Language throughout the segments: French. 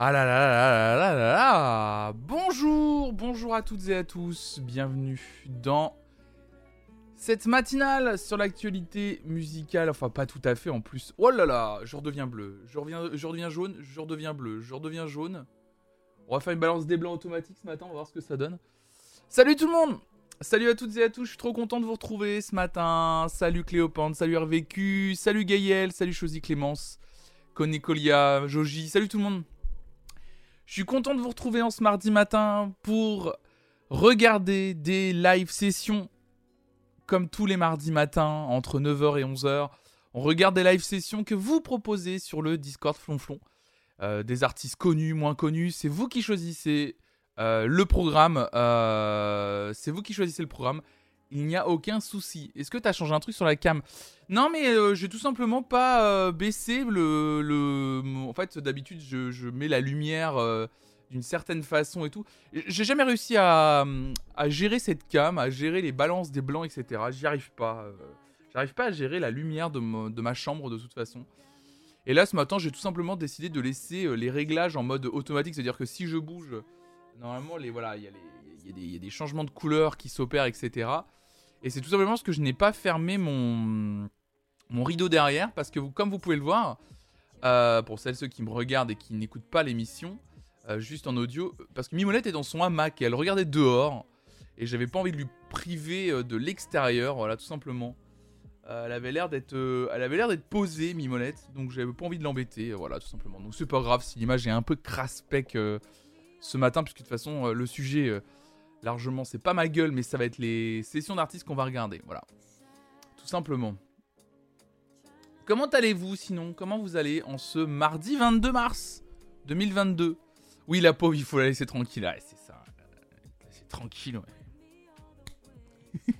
Ah là là là là là là là Bonjour, bonjour à toutes et à tous, bienvenue dans cette matinale sur l'actualité musicale, enfin pas tout à fait en plus. Oh là là, je redeviens bleu, je reviens, je redeviens jaune, je redeviens bleu, je redeviens jaune. On va faire une balance des blancs automatique ce matin, on va voir ce que ça donne. Salut tout le monde Salut à toutes et à tous, je suis trop content de vous retrouver ce matin. Salut Cléopante, salut RVQ, salut Gaël, salut Chosy Clémence, Conécolia, Joji, salut tout le monde. Je suis content de vous retrouver en ce mardi matin pour regarder des live sessions comme tous les mardis matins entre 9h et 11h. On regarde des live sessions que vous proposez sur le Discord Flonflon. Euh, des artistes connus, moins connus, c'est vous qui choisissez euh, le programme. euh, c'est vous qui choisissez le programme. Il n'y a aucun souci. Est-ce que tu as changé un truc sur la cam? Non, mais euh, j'ai tout simplement pas euh, baissé le, le. En fait, d'habitude, je, je mets la lumière euh, d'une certaine façon et tout. J'ai jamais réussi à, à gérer cette cam, à gérer les balances des blancs, etc. J'y arrive pas. euh, J'arrive pas à gérer la lumière de, mo- de ma chambre de toute façon. Et là, ce matin, j'ai tout simplement décidé de laisser les réglages en mode automatique. C'est-à-dire que si je bouge, normalement, les, voilà, il y, y a des- il y a des changements de couleurs qui s'opèrent, etc. Et c'est tout simplement parce que je n'ai pas fermé mon, mon rideau derrière. Parce que vous, comme vous pouvez le voir, euh, pour celles ceux qui me regardent et qui n'écoutent pas l'émission, euh, juste en audio, parce que Mimolette est dans son hamac et elle regardait dehors. Et j'avais pas envie de lui priver euh, de l'extérieur, voilà, tout simplement. Elle avait l'air d'être, elle avait l'air d'être posée, Mimolette, donc j'avais pas envie de l'embêter, voilà, tout simplement. Donc c'est pas grave si l'image est un peu crasse-pec euh, ce matin, puisque de toute façon le sujet largement c'est pas ma gueule, mais ça va être les sessions d'artistes qu'on va regarder, voilà, tout simplement. Comment allez-vous sinon? Comment vous allez en ce mardi 22 mars 2022 Oui, la pauvre, il faut la laisser tranquille, ouais, c'est ça. C'est tranquille. Le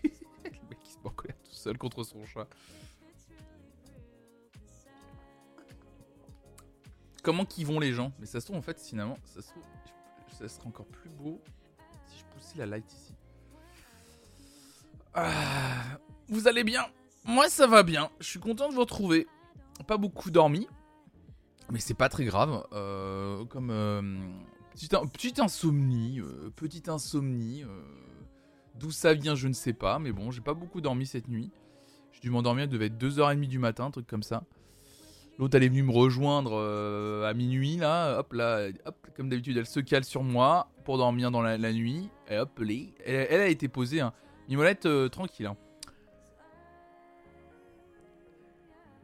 mec qui se met en colère tout seul contre son chat. Comment qu'ils vont les gens? Mais ça se trouve en fait finalement, ça se trouve, ça serait encore plus beau la light ici. Ah, vous allez bien? Moi ça va bien. Je suis content de vous retrouver. Pas beaucoup dormi, mais c'est pas très grave. Euh, comme euh, petite, in- petite insomnie, euh, petite insomnie. D'où ça vient, je ne sais pas, mais bon, j'ai pas beaucoup dormi cette nuit. J'ai dû m'endormir, il devait être 2h30 du matin, un truc comme ça. L'autre, elle est venue me rejoindre euh, à minuit, là. Hop, là, hop, comme d'habitude, elle se cale sur moi pour dormir dans la, nuit. Et hop, les- elle, a été posée, hein. Mimolette, euh, tranquille. Hein.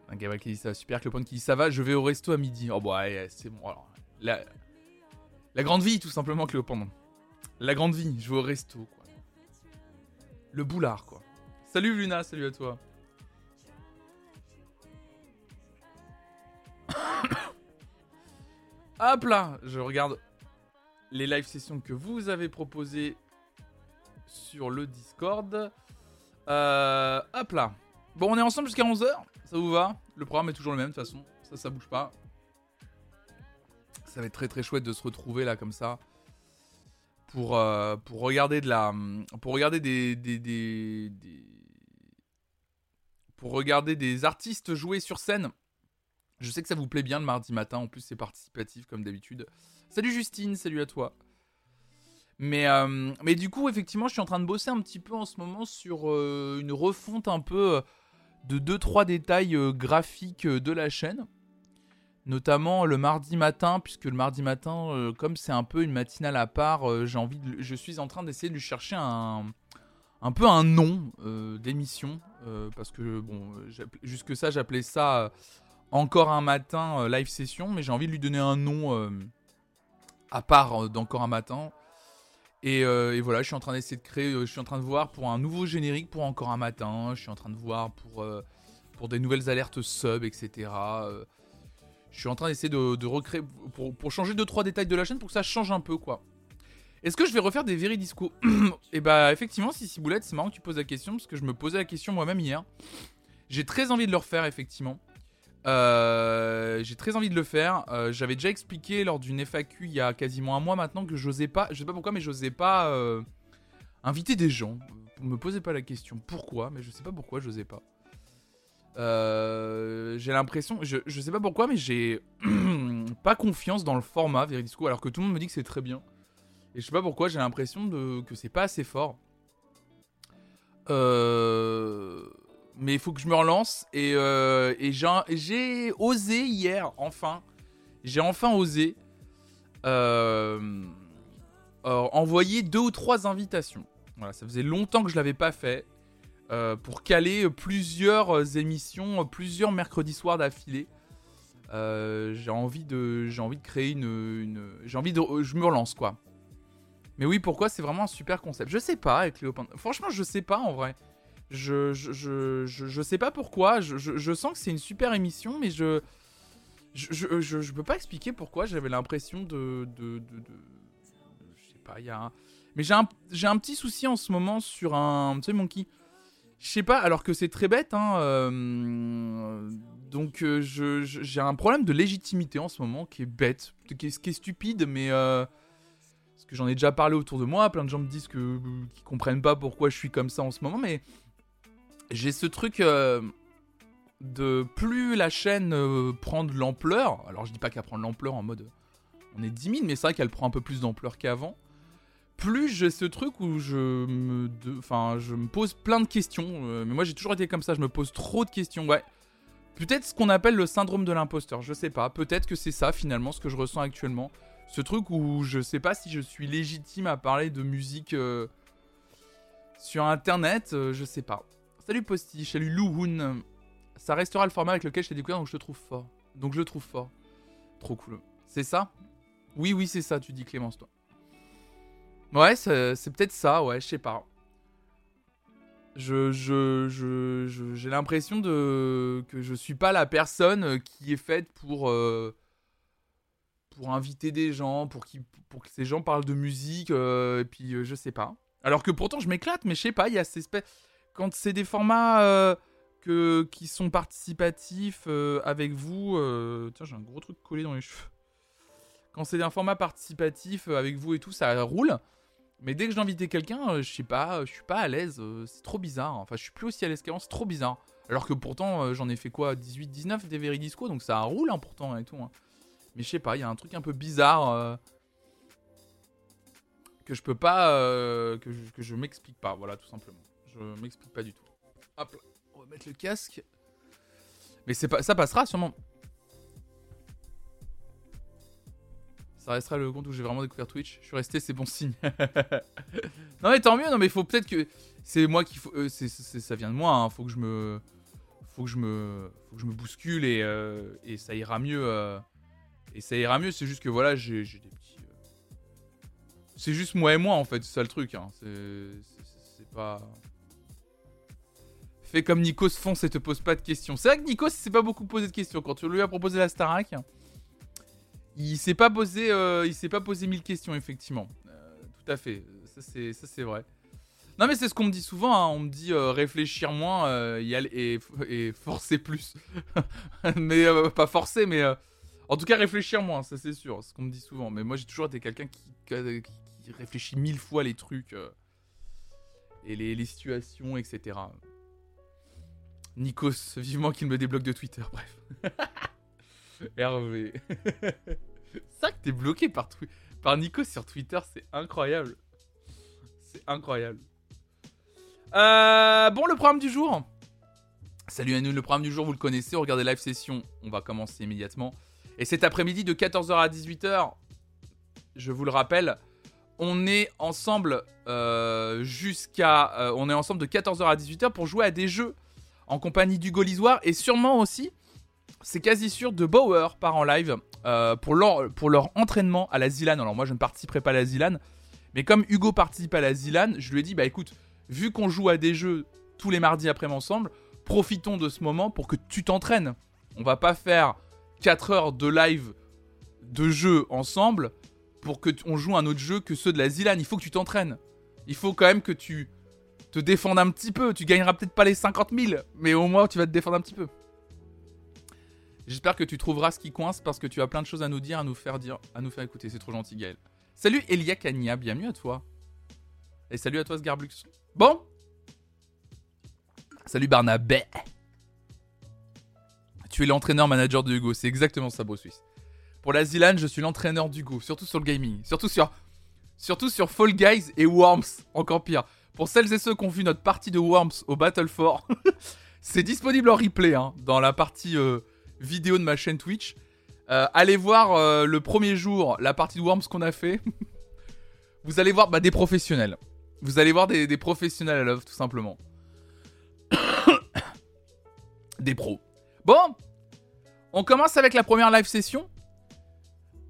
Un Gabriel qui dit ça, super. Cléopone qui dit ça va, je vais au resto à midi. Oh, bah, c'est bon. Alors, la, la grande vie, tout simplement, Cléopendre. La grande vie, je vais au resto, quoi. Le boulard, quoi. Salut Luna, salut à toi. Hop là, je regarde les live sessions que vous avez proposées sur le Discord. Euh, hop là. Bon, on est ensemble jusqu'à 11h, ça vous va? Le programme est toujours le même de toute façon, ça, ça bouge pas. Ça va être très très chouette de se retrouver là comme ça pour, euh, regarder de la pour regarder des- pour regarder des artistes jouer sur scène. Je sais que ça vous plaît bien le mardi matin, en plus c'est participatif comme d'habitude. Salut Justine, salut à toi. Mais, euh, mais du coup, effectivement, je suis en train de bosser un petit peu en ce moment sur euh, une refonte un peu euh, de 2-3 détails graphiques de la chaîne notamment le mardi matin, puisque le mardi matin, comme c'est un peu une matinale à part, j'ai envie de, je suis en train d'essayer de lui chercher un, un peu un nom d'émission, parce que bon, jusque ça, j'appelais ça encore un matin euh, live session, mais j'ai envie de lui donner un nom euh, à part euh, d'encore un matin. Et, voilà, je suis en train d'essayer de créer, je suis en train de voir pour un nouveau générique pour encore un matin, je suis en train de voir pour, pour des nouvelles alertes sub, etc. je suis en train d'essayer de, recréer pour, pour changer 2-3 détails de la chaîne pour que ça change un peu quoi. Est-ce que je vais refaire des Veridisco Et bah effectivement, si Ciboulette, c'est marrant que tu poses la question parce que je me posais la question moi-même hier. J'ai très envie de le refaire effectivement. Euh, J'ai très envie de le faire. Euh, J'avais déjà expliqué lors d'une FAQ il y a quasiment un mois maintenant que j'osais pas, je sais pas pourquoi, mais j'osais pas euh, inviter des gens. Me posez pas la question pourquoi, mais je sais pas pourquoi j'osais pas. J'ai l'impression, je, je sais pas pourquoi, mais j'ai pas confiance dans le format Veridisco, alors que tout le monde me dit que c'est très bien. Et je sais pas pourquoi, j'ai l'impression que c'est pas assez fort. Euh... Mais il faut que je me relance. Et, euh... j'ai osé hier, enfin. J'ai enfin osé euh... envoyer deux ou trois invitations. Voilà, ça faisait longtemps que je l'avais pas fait. Euh, pour caler plusieurs émissions, plusieurs mercredis soirs d'affilée. Euh, j'ai envie de, j'ai envie de créer une, j'ai envie de, je me relance quoi. Mais oui, pourquoi? C'est vraiment un super concept. Je sais pas avec Léo Franchement, je sais pas en vrai. Je, je, je, je, sais pas pourquoi. Je, je, sens que c'est une super émission, mais je, je, je, peux pas expliquer pourquoi. J'avais l'impression de, de, de, je sais pas. Il y a, mais j'ai un, un petit souci en ce moment sur un, tu sais, Monkey. Je sais pas, alors que c'est très bête, hein. Euh, donc euh, j'ai un problème de légitimité en ce moment qui est bête, qui est, stupide, mais euh, parce que j'en ai déjà parlé autour de moi, plein de gens me disent que qu'ils comprennent pas pourquoi je suis comme ça en ce moment, mais j'ai ce truc euh, de plus la chaîne prend de l'ampleur. Alors je dis pas qu'elle prend de l'ampleur en mode on est 10 000, mais c'est vrai qu'elle prend un peu plus d'ampleur qu'avant. Plus j'ai ce truc où je me, enfin, je me pose plein de questions. mais moi j'ai toujours été comme ça, je me pose trop de questions. Ouais, Peut-être ce qu'on appelle le syndrome de l'imposteur, je sais pas. Peut-être que c'est ça finalement ce que je ressens actuellement. Ce truc où je sais pas si je suis légitime à parler de musique euh, sur internet, euh, je sais pas. Salut Posty, salut Louhoun. Ça restera le format avec lequel je t'ai découvert donc je te trouve fort. Donc je le trouve fort. Trop cool. C'est ça? Oui, oui, c'est ça, tu dis Clémence, toi. Ouais, c'est peut-être ça, ouais, je sais pas je, je, j'ai l'impression de que je suis pas la personne qui est faite pour euh, inviter des gens, pour que ces gens parlent de musique euh, et puis euh, je sais pas. Alors que pourtant je m'éclate, mais je sais pas, il y a ces espèces quand c'est des formats que qui sont participatifs avec vous. Tiens, j'ai un gros truc collé dans les cheveux. Quand c'est un format participatif avec vous et tout, ça roule. Mais dès que j'ai invité quelqu'un, euh, je sais pas, je suis pas à l'aise, euh, c'est trop bizarre. Enfin, je suis plus aussi à l'aise qu'avant, c'est trop bizarre. Alors que pourtant, euh, j'en ai fait quoi 18, 19 des Veridisco, donc ça roule hein, pourtant et tout. Hein. Mais je sais pas, il y a un truc un peu bizarre que je peux pas, que je, que je m'explique pas, voilà, tout simplement. Je m'explique pas du tout. Hop on va mettre le casque. Mais c'est pas, ça passera sûrement. Ça restera le compte où j'ai vraiment découvert Twitch. Je suis resté, c'est bon signe. non mais tant mieux, non mais il faut peut-être que c'est moi qui faut, euh, ça vient de moi. Hein. Faut que je me, faut que je me, faut que je me bouscule et, euh, et ça ira mieux. Euh, et ça ira mieux. C'est juste que voilà, j'ai des petits. C'est juste moi et moi en fait, c'est ça le truc. Hein. C'est pas. Fais comme Nikos fonce et te pose pas de questions. C'est vrai que Nikos s'est pas beaucoup posé de questions quand tu lui as proposé la Starac. Il s'est pas posé, euh, il s'est pas posé mille questions effectivement. Euh, tout à fait, ça c'est, vrai. Non mais c'est ce qu'on me dit souvent, hein. on me dit euh, réfléchir moins et, forcer plus. mais pas forcer, mais en tout cas réfléchir moins, ça c'est sûr, c'est ce qu'on me dit souvent. Mais moi j'ai toujours été quelqu'un qui, réfléchit mille fois les trucs et les, situations, etc. Nikos, vivement qu'il me débloque de Twitter, bref. Hervé. c'est ça que t'es bloqué par, par Nico sur Twitter, c'est incroyable. C'est incroyable. Euh, bon, le programme du jour. Salut à nous, le programme du jour, vous le connaissez. Regardez live session, on va commencer immédiatement. Et cet après-midi de 14h à 18h, je vous le rappelle, on est ensemble euh, jusqu'à. Euh, on est ensemble de 14h à 18h pour jouer à des jeux en compagnie du Gaulisoire et sûrement aussi c'est quasi sûr de Bauer part en live euh, pour, leur, pour leur entraînement à la Zilan. Alors moi je ne participerai pas à la Zilan, mais comme Hugo participe à la Zilan, je lui ai dit bah écoute, vu qu'on joue à des jeux tous les mardis après ensemble, profitons de ce moment pour que tu t'entraînes. On va pas faire 4 heures de live de jeu ensemble pour que on joue un autre jeu que ceux de la Zilan. Il faut que tu t'entraînes. Il faut quand même que tu te défendes un petit peu. Tu gagneras peut-être pas les 50 000, mais au moins tu vas te défendre un petit peu. J'espère que tu trouveras ce qui coince parce que tu as plein de choses à nous dire, à nous faire dire, à nous faire écouter. C'est trop gentil, Gaël. Salut Elia Kania, bienvenue à toi. Et salut à toi Sgarblux. Bon Salut Barnabé. Tu es l'entraîneur manager de Hugo, c'est exactement ça, beau Suisse. Pour la Zilan, je suis l'entraîneur d'Hugo, surtout sur le gaming, surtout sur, surtout sur Fall Guys et Worms, encore pire. Pour celles et ceux qui ont vu notre partie de Worms au Battle 4, c'est disponible en replay hein, dans la partie euh, vidéo de ma chaîne Twitch. Euh, allez voir euh, le premier jour la partie de Worms qu'on a fait. Vous allez voir bah, des professionnels. Vous allez voir des, professionnels à l'œuvre, tout simplement. des pros. Bon, on commence avec la première live session.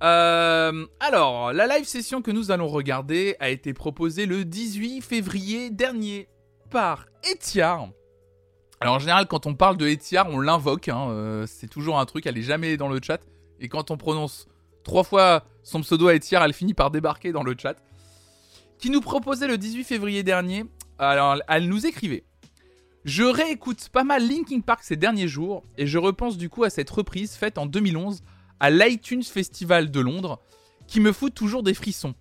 Euh, alors, la live session que nous allons regarder a été proposée le 18 février dernier par Etiar. Alors en général, quand on parle de Etiar, on l'invoque. Hein, euh, c'est toujours un truc, elle est jamais dans le chat. Et quand on prononce trois fois son pseudo à Etiar, elle finit par débarquer dans le chat. Qui nous proposait le 18 février dernier. Alors, elle nous écrivait. Je réécoute pas mal Linkin Park ces derniers jours et je repense du coup à cette reprise faite en 2011 l'iTunes Festival de Londres qui me fout toujours des frissons.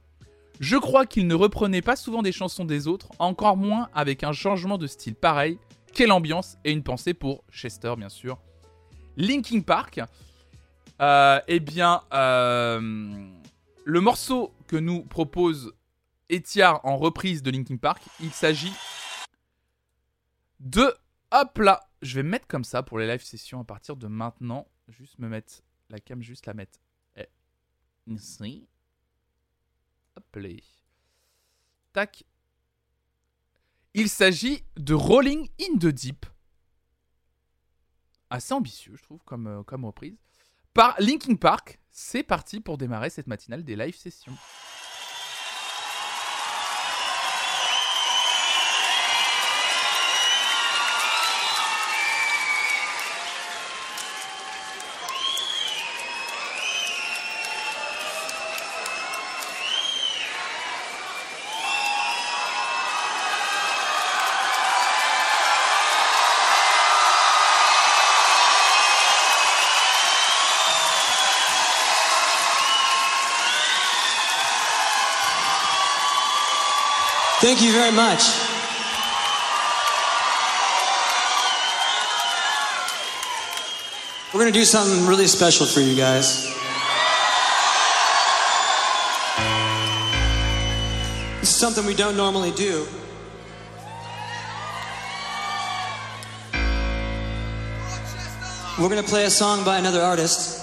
Je crois qu'il ne reprenait pas souvent des chansons des autres, encore moins avec un changement de style pareil. Quelle ambiance et une pensée pour Chester bien sûr. Linkin Park, euh, eh bien, euh, le morceau que nous propose Etiar en reprise de Linkin Park, il s'agit de... Hop là Je vais mettre comme ça pour les live sessions à partir de maintenant. Juste me mettre la cam, juste la mettre eh, ici. Hop là. Tac. Il s'agit de Rolling in the Deep. Assez ambitieux, je trouve, comme, euh, comme reprise. Par Linkin Park. C'est parti pour démarrer cette matinale des live sessions. Thank you very much. We're going to do something really special for you guys. This is something we don't normally do. We're going to play a song by another artist.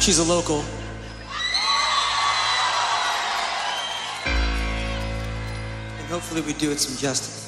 She's a local. And hopefully we do it some justice.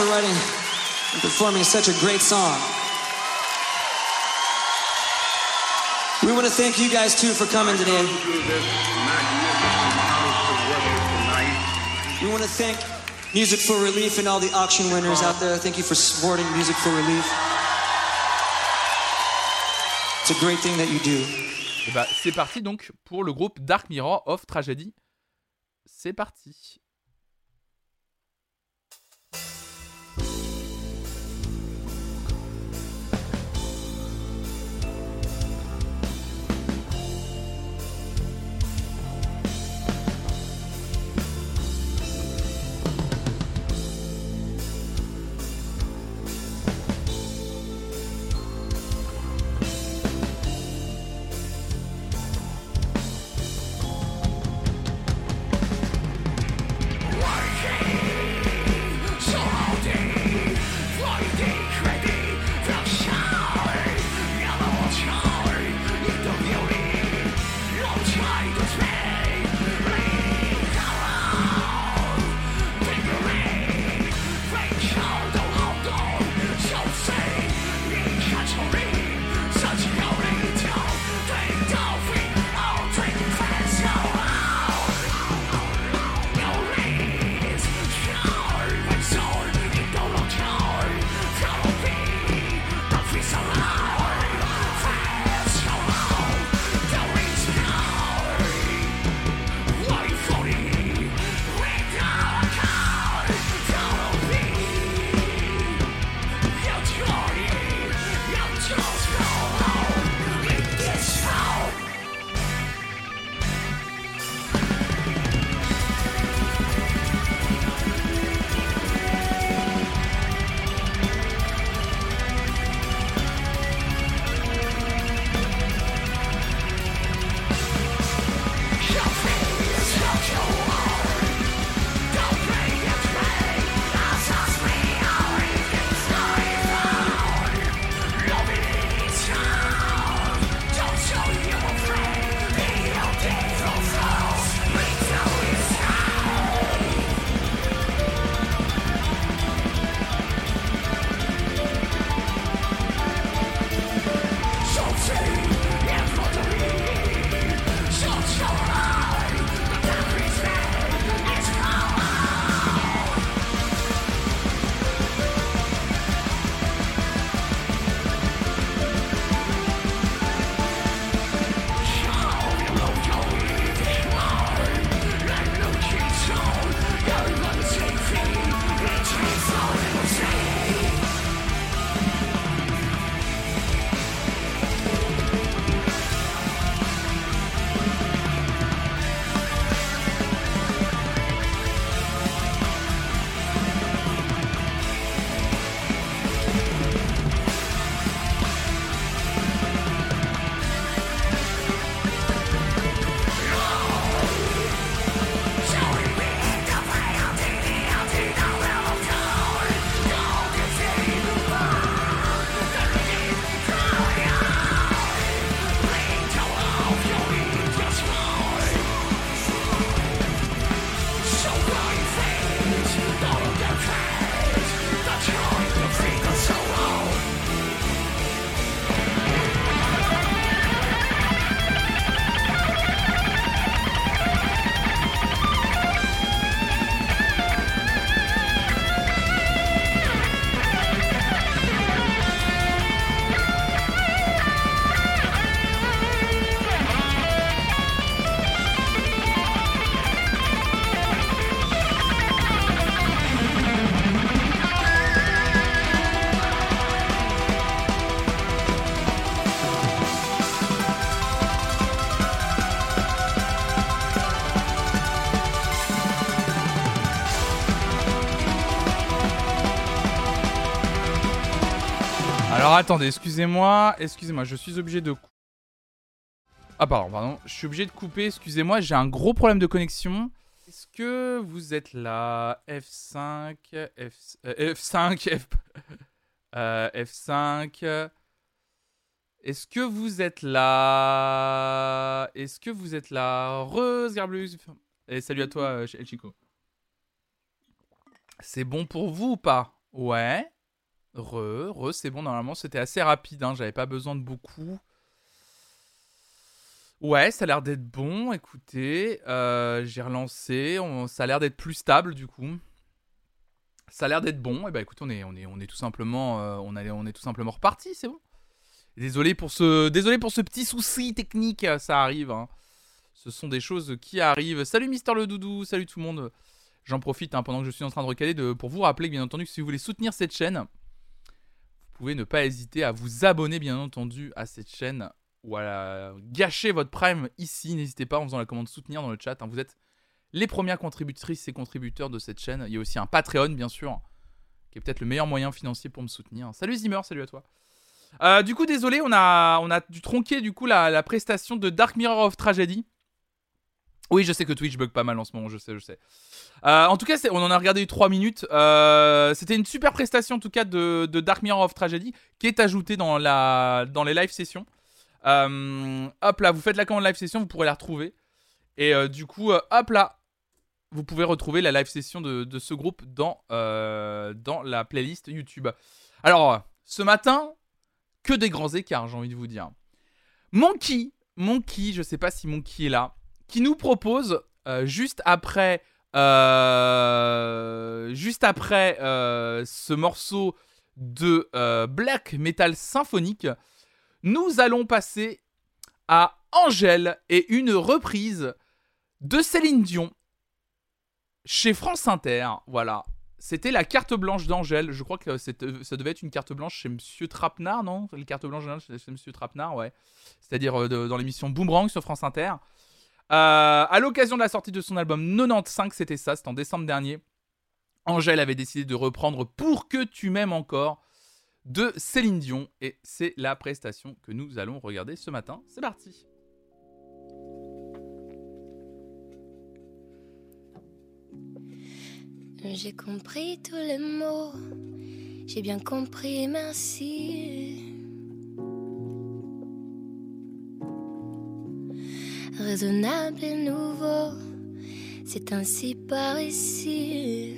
for writing and performing such a great song. We want to thank you guys too for coming today. We want to thank Music for Relief and all the auction winners out there. Thank you for supporting Music for Relief. It's a great thing that you do. Eh bah, c'est parti donc pour le groupe Dark Mirror of Tragedy. C'est parti. Attendez, excusez-moi, excusez-moi, je suis obligé de... Ah pardon, pardon, je suis obligé de couper, excusez-moi, j'ai un gros problème de connexion. Est-ce que vous êtes là? F5, F... euh, F5, F... euh, F5... Est-ce que vous êtes là? Est-ce que vous êtes là? Re, Sgarblus. Et salut à toi, euh, El Chico. C'est bon pour vous ou pas? Ouais. Re, re, c'est bon. Normalement, c'était assez rapide. Hein, J'avais pas besoin de beaucoup. Ouais, ça a l'air d'être bon. Écoutez, euh, j'ai relancé. Ça a l'air d'être plus stable du coup. Ça a l'air d'être bon. Et bah écoute, on est, on est, tout simplement, euh, on, on simplement reparti. C'est bon. Désolé pour ce, désolé pour ce petit souci technique. Ça arrive. hein. Ce sont des choses qui arrivent. Salut Mister le Doudou. Salut tout le monde. J'en profite hein, pendant que je suis en train de recaler de, pour vous rappeler que bien entendu si vous voulez soutenir cette chaîne, pouvez ne pas hésiter à vous abonner bien entendu à cette chaîne ou à gâcher votre prime ici. N'hésitez pas en faisant la commande soutenir dans le chat. hein. Vous êtes les premières contributrices et contributeurs de cette chaîne. Il y a aussi un Patreon bien sûr, qui est peut-être le meilleur moyen financier pour me soutenir. Salut Zimmer, salut à toi. Euh, du coup, désolé, on a, on a dû tronquer du coup la prestation de Dark Mirror of Tragedy. Oui, je sais que Twitch bug pas mal en ce moment, je sais, je sais. Euh, en tout cas, on en a regardé 3 minutes. Euh, C'était une super prestation en tout cas de, Dark Mirror of Tragedy qui est ajoutée dans, la, dans les live sessions. Euh, hop là, vous faites la commande live session, vous pourrez la retrouver. Et du coup, hop là, vous pouvez retrouver la live session de, ce groupe dans, dans la playlist YouTube. Alors, ce matin, que des grands écarts, j'ai envie de vous dire. Monkey, Monkey, je sais pas si Monkey est là, qui nous propose euh, juste après, euh, euh, ce morceau de black metal symphonique, nous allons passer à Angèle et une reprise de Céline Dion chez France Inter. Voilà. C'était la carte blanche d'Angèle. Je crois que ça devait être une carte blanche chez Monsieur Trapenard, non? La carte blanche chez Monsieur Trapenard, ouais. C'est-à-dire dans l'émission Boomerang sur France Inter. Euh, à l'occasion de la sortie de son album 95, c'était ça, c'était en décembre dernier. Angèle avait décidé de reprendre Pour que tu m'aimes encore de Céline Dion. Et c'est la prestation que nous allons regarder ce matin. C'est parti. J'ai compris tous les mots, j'ai bien compris, merci. Raisonnable et nouveau, c'est ainsi par ici.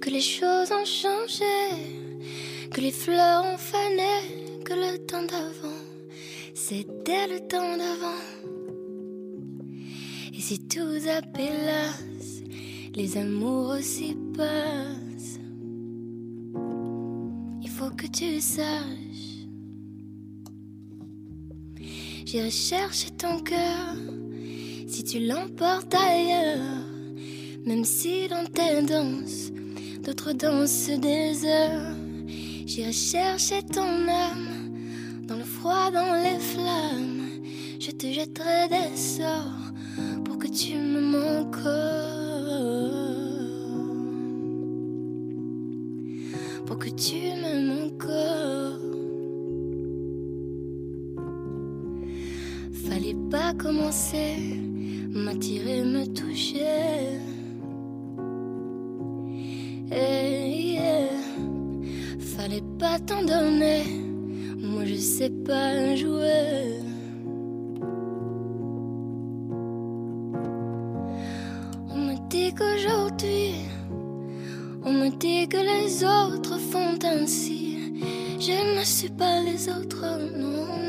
Que les choses ont changé, que les fleurs ont fané, que le temps d'avant, c'était le temps d'avant. Et si tout appelasse, les amours aussi passent. Il faut que tu saches. J'irai chercher ton cœur si tu l'emportes ailleurs. Même si dans tes danses, d'autres dansent des heures. J'irai chercher ton âme dans le froid, dans les flammes. Je te jetterai des sorts pour que tu m'aimes encore. Commencer, m'attirer, me toucher. Hey, yeah. Fallait pas t'en donner, moi je sais pas jouer. On me dit qu'aujourd'hui, on me dit que les autres font ainsi. Je ne suis pas les autres, non,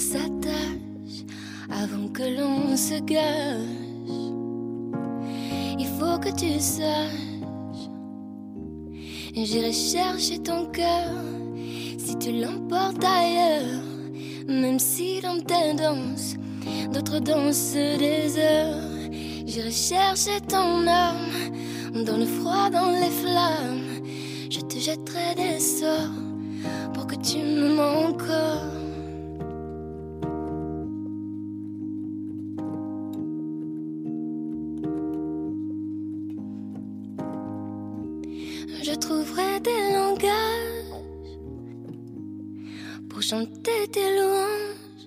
s'attache, avant que l'on se gâche, il faut que tu saches. J'irai chercher ton cœur si tu l'emportes ailleurs, même si dans tes danses, d'autres dansent des heures. J'irai chercher ton âme dans le froid, dans les flammes. Je te jetterai des sorts pour que tu m'aimes encore. Chanter tes louanges.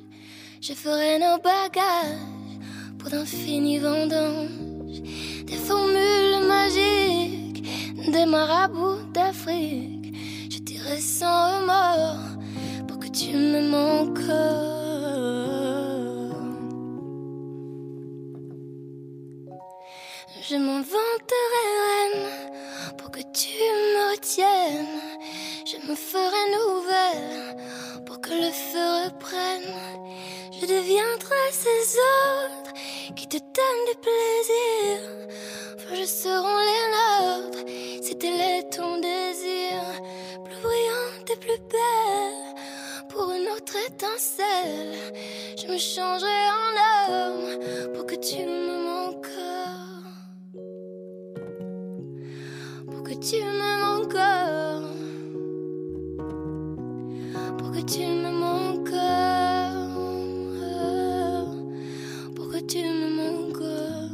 Je ferai nos bagages pour d'infinis vendanges, des formules magiques, des marabouts d'Afrique. Je dirai sans remords pour que tu m'aimes encore. Je m'inventerai reine pour que tu me retiennes. Je me ferai nouvelle pour que le feu reprenne. Je deviendrai ces autres qui te donnent du plaisir. Enfin, je serai les nôtres si tel est ton désir. Plus brillante et plus belle pour une autre étincelle. Je me changerai en homme pour que tu me manques. Pour que tu m'aimes encore. Pour que tu m'aimes encore. Pour que tu m'aimes encore.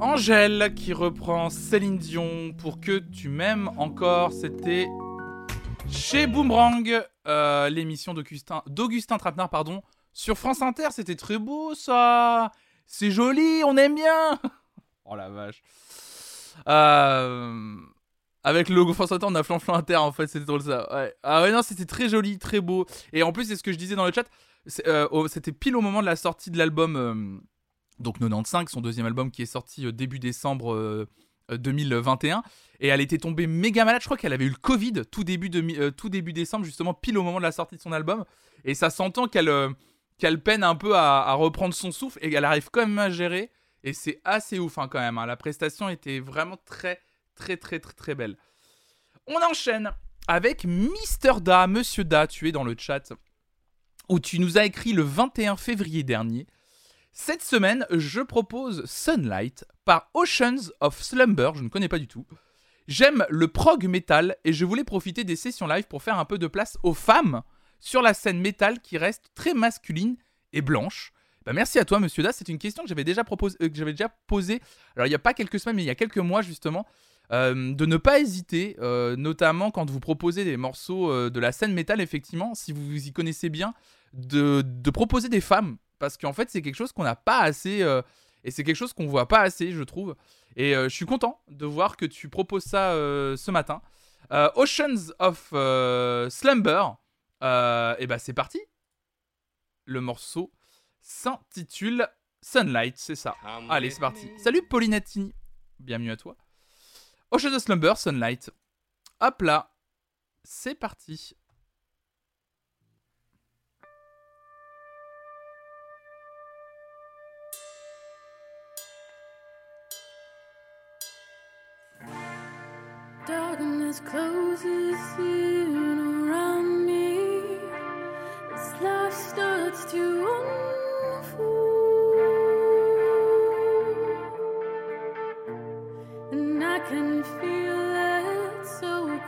Angèle qui reprend Céline Dion pour que tu m'aimes encore. C'était chez Boomerang, euh, l'émission d'Augustin, Trapenard, pardon, sur France Inter. C'était très beau ça. C'est joli, on aime bien. oh la vache. Euh, avec le logo France on a flanflan Inter en fait, c'était drôle ça. Ah ouais, non, c'était très joli, très beau. Et en plus, c'est ce que je disais dans le chat. euh, C'était pile au moment de la sortie de l'album. euh, donc 95, son deuxième album qui est sorti début décembre euh, euh, 2021. Et elle était tombée méga malade. Je crois qu'elle avait eu le Covid tout début, de, tout début décembre, justement, pile au moment de la sortie de son album. Et ça s'entend qu'elle qu'elle peine un peu à, reprendre son souffle et qu'elle arrive quand même à gérer. Et c'est assez ouf hein, quand même. hein. La prestation était vraiment très, très, très, très, très belle. On enchaîne avec Mister Da. Monsieur Da, tu es dans le chat. Où tu nous as écrit le 21 février dernier. Cette semaine, je propose Sunlight par Oceans of Slumber, je ne connais pas du tout. J'aime le prog metal et je voulais profiter des sessions live pour faire un peu de place aux femmes sur la scène métal qui reste très masculine et blanche. Bah, merci à toi, monsieur Da. C'est une question que j'avais déjà, euh, posée, alors il n'y a pas quelques semaines, mais il y a quelques mois justement, euh, de ne pas hésiter, euh, notamment quand vous proposez des morceaux de la scène métal, effectivement, si vous vous y connaissez bien, de, de proposer des femmes. Parce qu'en fait, c'est quelque chose qu'on n'a pas assez. et c'est quelque chose qu'on voit pas assez, je trouve. Et je suis content de voir que tu proposes ça ce matin. Oceans of Slumber. Euh, et bah, c'est parti. Le morceau s'intitule Sunlight, c'est ça. Allez, c'est parti. Salut Paulinatini. Bienvenue à toi. Oceans of Slumber, Sunlight. Hop là. C'est parti. Darkness closes in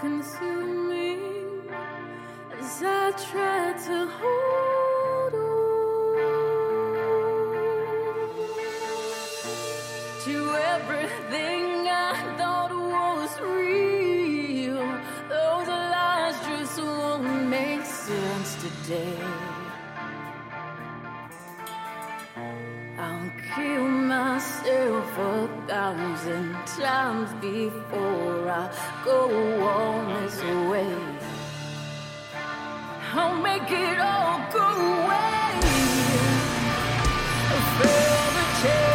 consuming as I try to hold I'll kill myself a thousand times before I go on this way. I'll make it all go away. Further chance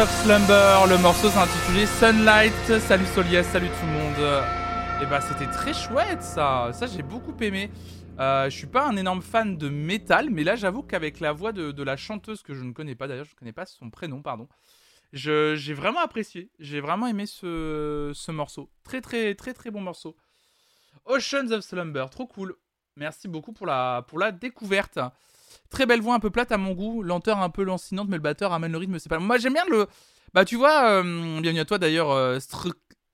of Slumber, le morceau s'intitulait Sunlight. Salut Solias, salut tout le monde. Et bah c'était très chouette ça, ça j'ai beaucoup aimé. Euh, je suis pas un énorme fan de métal, mais là j'avoue qu'avec la voix de, de la chanteuse que je ne connais pas d'ailleurs, je ne connais pas son prénom, pardon. J'ai vraiment apprécié, j'ai vraiment aimé ce, ce morceau. Très très très très bon morceau. Oceans of Slumber, trop cool. Merci beaucoup pour la, pour la découverte. Très belle voix un peu plate à mon goût, lenteur un peu lancinante, mais le batteur amène le rythme, c'est pas. Moi j'aime bien le. Bah tu vois, euh, bienvenue à toi d'ailleurs, euh,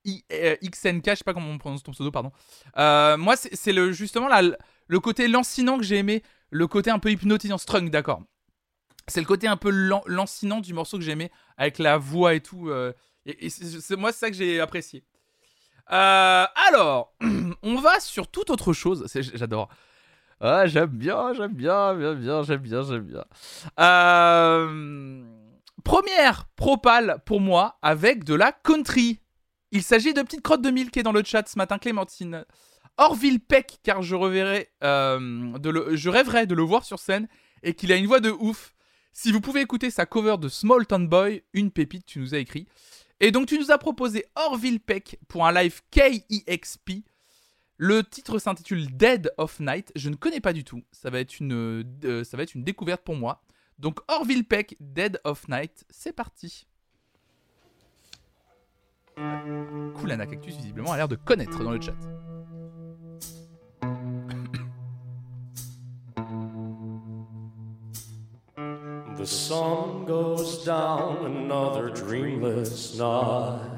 I- euh, XNK, je sais pas comment on prononce ton pseudo, pardon. Moi c'est le, justement la, le côté lancinant que j'ai aimé, le côté un peu hypnotisant, strung, d'accord. C'est le côté un peu lan- lancinant du morceau que j'ai aimé, avec la voix et tout. et c'est moi c'est ça que j'ai apprécié. Alors, on va sur toute autre chose. J'adore. Ah, j'aime bien, j'aime bien, bien, bien, j'aime bien, j'aime bien. Euh, Première propale pour moi avec de la country. Il s'agit de Petite Crotte de Mille qui est dans le chat ce matin, Clémentine. Orville Peck, car je, reverrai, euh, de le, je rêverais de le voir sur scène et qu'il a une voix de ouf. Si vous pouvez écouter sa cover de Small Town Boy, une pépite, tu nous as écrit. Et donc tu nous as proposé Orville Peck pour un live KEXP. Le titre s'intitule Dead of Night. Je ne connais pas du tout. Ça va être une, euh, ça va être une découverte pour moi. Donc Orville Peck, Dead of Night, c'est parti. Cool, Anna Cactus visiblement a l'air de connaître dans le chat. The sun goes down, another dreamless night.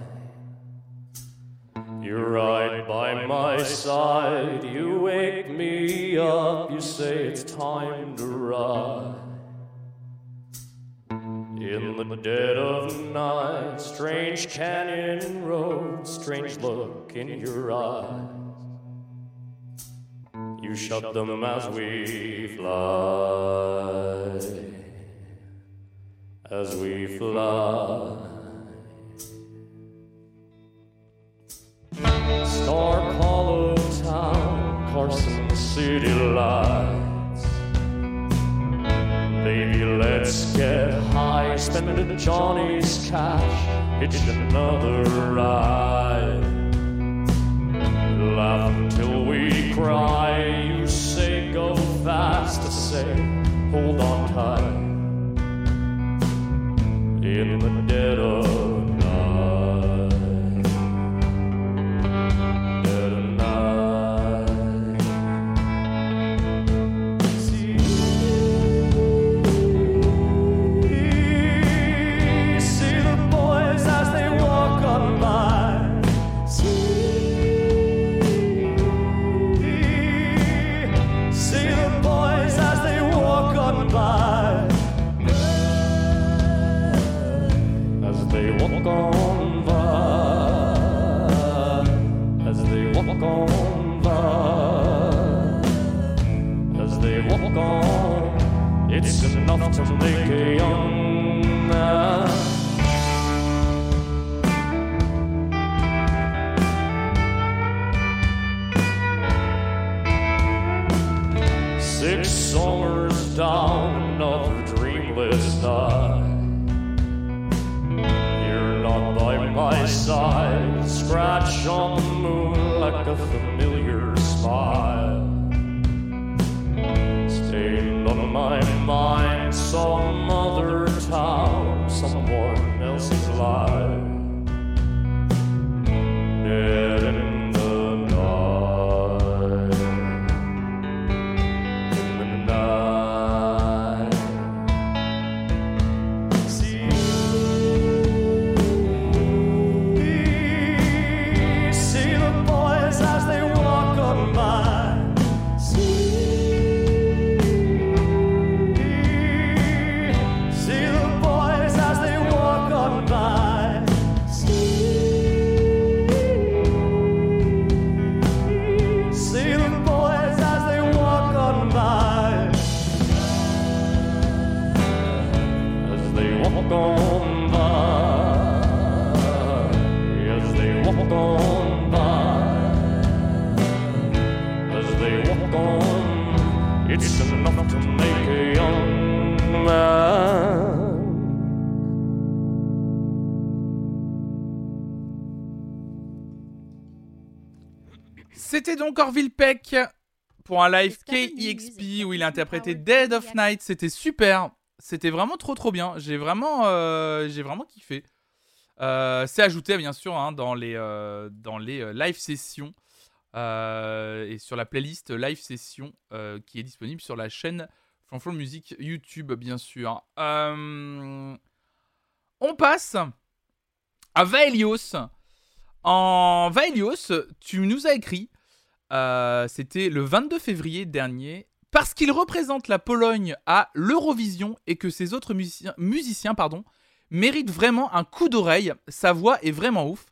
You're right by my side, you wake me up, you say it's time to ride. In the dead of night, strange canyon road, strange look in your eyes. You shut them as we fly as we fly. Star Hollow Town, Carson City lights. Baby, let's get high, spend Johnny's cash, hitch another ride. Laugh until we cry. You say go fast, I say hold on tight in the dead of Six summers down of a dreamless night. You're not by my side. Scratch on the moon like a familiar smile. Stayed on my mind some other town, someone else's life. Dead C'était donc Orville Peck pour un live KEXP où il a interprétait Power Dead of. Night. C'était super. C'était vraiment trop trop bien. J'ai vraiment, euh, j'ai vraiment kiffé. Euh, C'est ajouté bien sûr hein, dans les, euh, dans les live sessions et sur la playlist live session qui est disponible sur la chaîne Fanflon Music YouTube bien sûr. On passe à Vaelios. En Vaelios, tu nous as écrit, euh, c'était le 22 février dernier, parce qu'il représente la Pologne à l'Eurovision et que ses autres musiciens, musiciens pardon, méritent vraiment un coup d'oreille. Sa voix est vraiment ouf.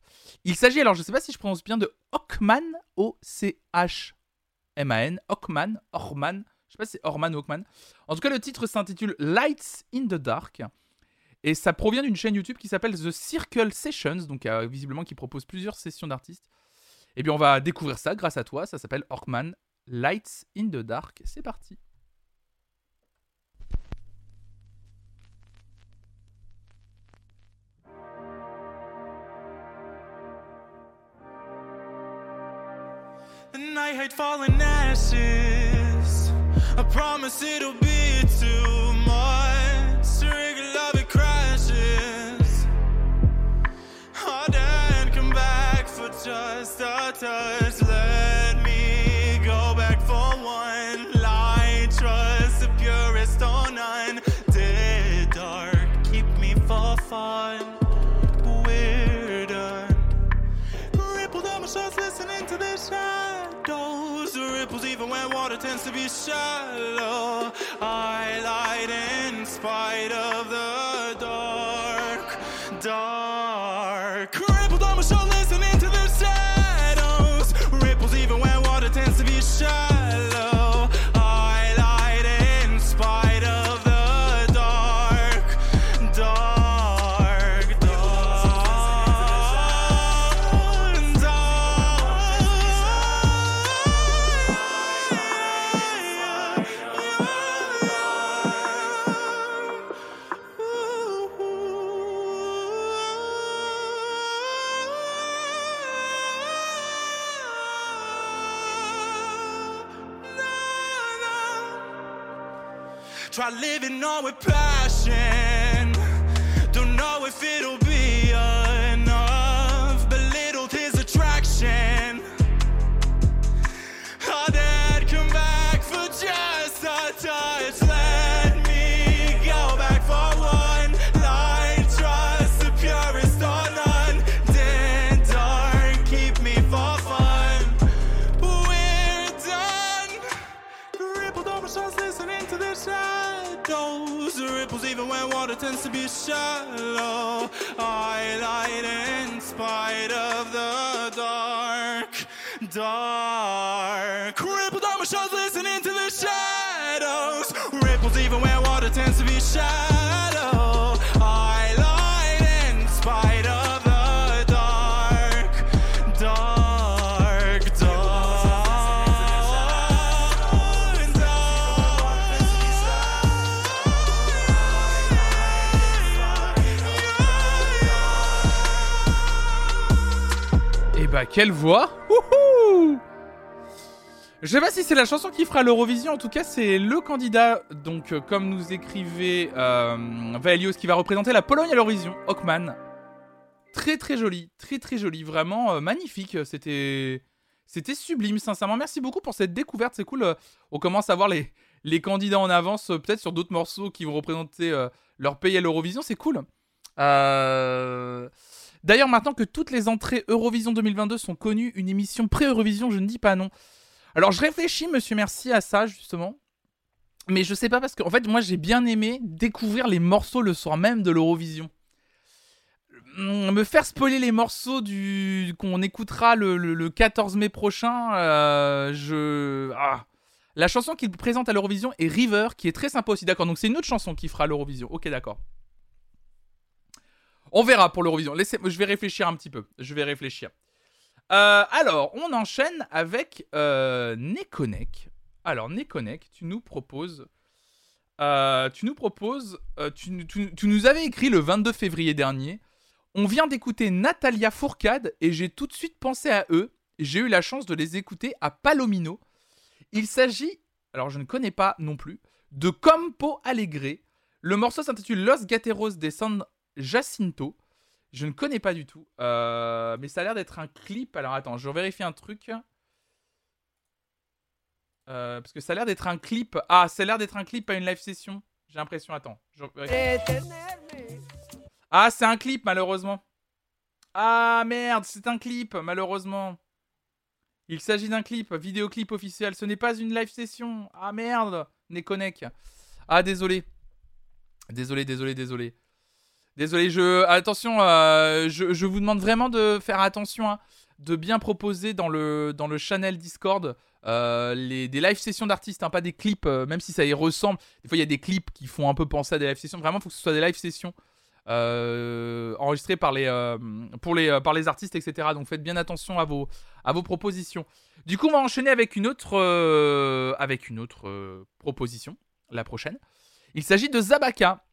Il s'agit, alors je ne sais pas si je prononce bien, de Hockman, O-C-H-M-A-N, Hockman, Orman, je sais pas si c'est Orman ou Hockman. En tout cas, le titre s'intitule Lights in the Dark. Et ça provient d'une chaîne YouTube qui s'appelle The Circle Sessions, donc euh, visiblement qui propose plusieurs sessions d'artistes. Et bien on va découvrir ça grâce à toi, ça s'appelle Orkman Lights in the Dark. C'est parti. The night had fallen ashes. I promise it'll be too just. Let me go back for one light. Trust the purest or none. Dead dark, keep me for fun. We're done. Ripple down my shorts, listening to the shadows. Ripples even when water tends to be shallow. I light in spite of the tends to be shallow. I light in spite of the dark, dark. Ripple down my shoulders, listening to the shadows. Ripples even where water tends to be shallow. Bah quelle voix Wouhou Je sais pas si c'est la chanson qui fera l'Eurovision, en tout cas c'est le candidat, donc euh, comme nous écrivait euh, Vaelios, qui va représenter la Pologne à l'Eurovision, Hockman. Très très joli, très très joli, vraiment euh, magnifique, c'était... C'était sublime, sincèrement. Merci beaucoup pour cette découverte, c'est cool. euh, On commence à voir les, les candidats en avance, peut-être sur d'autres morceaux qui vont représenter leur pays à l'Eurovision, c'est cool. Euh... D'ailleurs, maintenant que toutes les entrées Eurovision 2022 sont connues, une émission pré-Eurovision, je ne dis pas non. Alors, je réfléchis, monsieur Merci, à ça, justement. Mais je sais pas parce que, en fait, moi, j'ai bien aimé découvrir les morceaux le soir même de l'Eurovision. Hum, Me faire spoiler les morceaux qu'on écoutera le 14 mai prochain, euh, je. Ah. La chanson qu'il présente à l'Eurovision est River, qui est très sympa aussi, d'accord. Donc c'est une autre chanson qui fera l'Eurovision. Ok, d'accord. On verra pour l'Eurovision. Laissez, je vais réfléchir un petit peu. Je vais réfléchir. Euh, alors, on enchaîne avec euh, Nekonek. Alors, Nekonek, tu nous proposes. euh, tu nous proposes. euh, tu, nous avais écrit le 22 février dernier. On vient d'écouter Natalia Fourcade et j'ai tout de suite pensé à eux. J'ai eu la chance de les écouter à Palomino. Il s'agit, alors je ne connais pas non plus, de Campo Alegre. Le morceau s'intitule Los Gateros de San Jacinto. Je ne connais pas du tout. Euh, mais ça a l'air d'être un clip. Alors attends, je vérifie un truc. Euh, parce que ça a l'air d'être un clip. Ah, ça a l'air d'être un clip à une live session. J'ai l'impression. Attends. Ah, c'est un clip, malheureusement. Ah, merde, c'est un clip, malheureusement. Il s'agit d'un clip, vidéoclip officiel. Ce n'est pas une live session. Ah, merde, Nekonek. Ah, désolé. Désolé, désolé, désolé. Désolé, je. Attention, euh, je, vous demande vraiment de faire attention, hein, de bien proposer dans le, channel Discord euh, des live sessions d'artistes, hein, pas des clips, euh, même si ça y ressemble. Des fois, il y a des clips qui font un peu penser à des live sessions. Vraiment, il faut que ce soit des live sessions enregistrées par les, artistes, etc. Donc, faites bien attention à vos, propositions. Du coup, on va enchaîner avec une autre, avec une autre proposition, la prochaine. Il s'agit de Zabaka.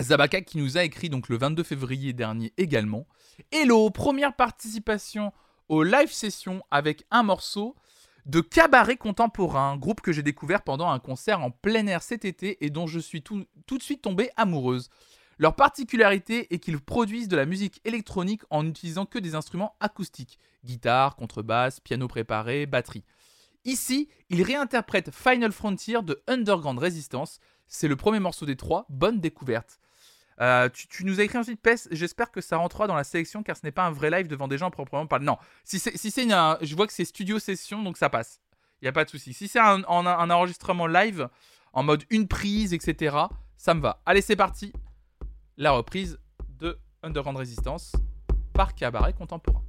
Zabaka qui nous a écrit donc le 22 février dernier également. Hello, première participation au live session avec un morceau de cabaret contemporain, groupe que j'ai découvert pendant un concert en plein air cet été et dont je suis tout, de suite tombée amoureuse. Leur particularité est qu'ils produisent de la musique électronique en n'utilisant que des instruments acoustiques, guitare, contrebasse, piano préparé, batterie. Ici, ils réinterprètent Final Frontier de Underground Resistance. C'est le premier morceau des trois, bonne découverte. Euh, tu, nous as écrit ensuite, Pes, j'espère que ça rentrera dans la sélection car ce n'est pas un vrai live devant des gens proprement parler. Non, si c'est si je vois que c'est studio session, donc ça passe. Il n'y a pas de souci. Si c'est un, un enregistrement live, en mode une prise, etc., ça me va. Allez, c'est parti. La reprise de Underground Resistance par Cabaret Contemporain.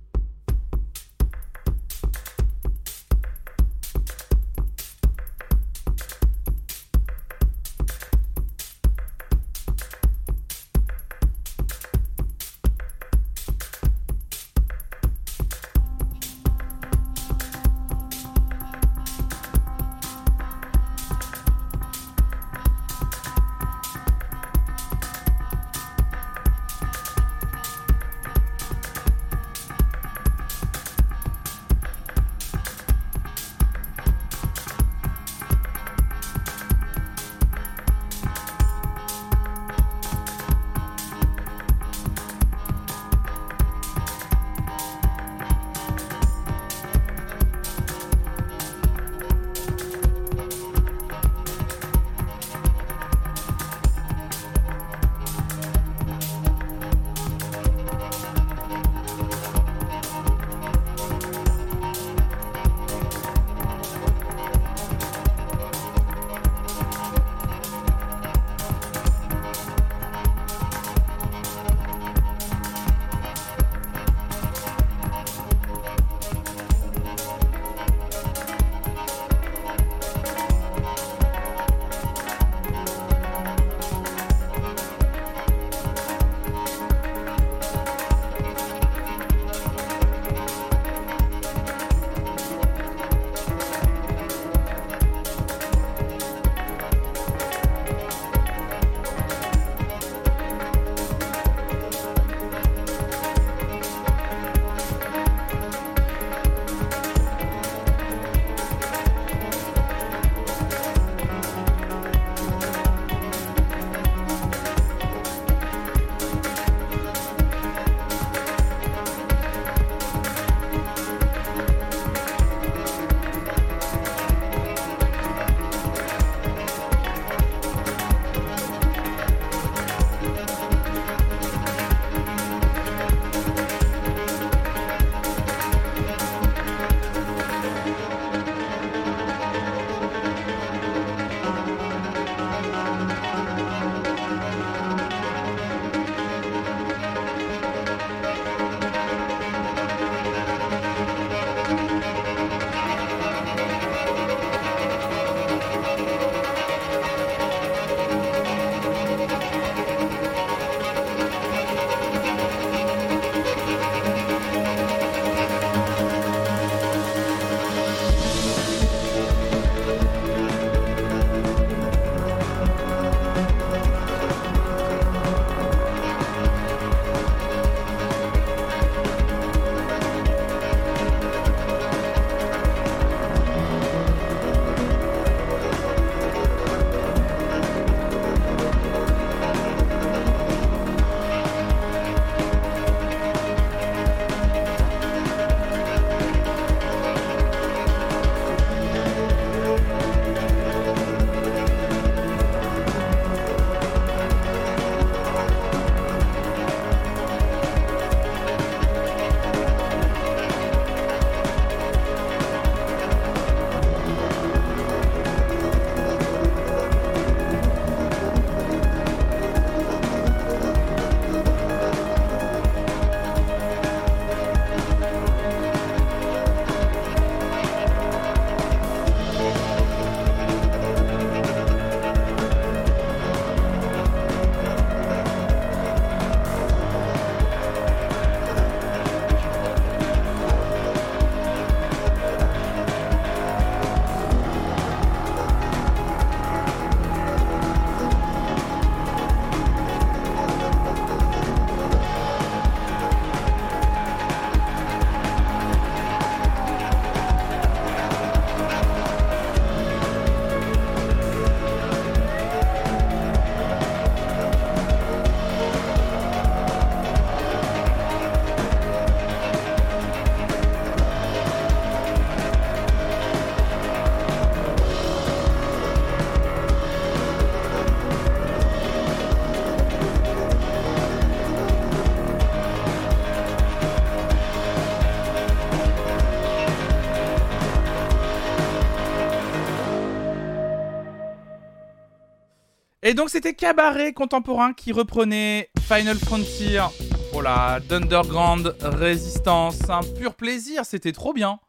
Et donc c'était Cabaret Contemporain qui reprenait Final Frontier. Voilà, d'Underground Résistance. Un pur plaisir, c'était trop bien.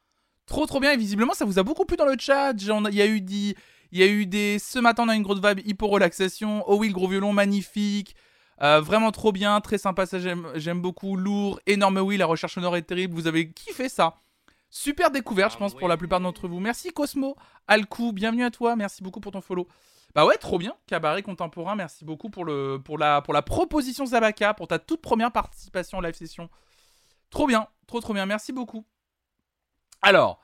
Trop trop bien et visiblement ça vous a beaucoup plu dans le chat. Il y a eu des... Il y a eu des... Ce matin on a une grosse vibe hypo relaxation. Oh oui, le gros violon magnifique. Euh, vraiment trop bien, très sympa, ça j'aime j'aime beaucoup. Lourd, énorme oui, la recherche sonore est terrible. Vous avez kiffé ça. Super découverte, je pense, pour la plupart d'entre vous. Merci Cosmo, Alcou, bienvenue à toi. Merci beaucoup pour ton follow. Bah ouais, trop bien. Cabaret contemporain, merci beaucoup pour, le, pour, la, pour la proposition Zabaka, pour ta toute première participation en live session. Trop bien, trop trop bien, merci beaucoup. Alors,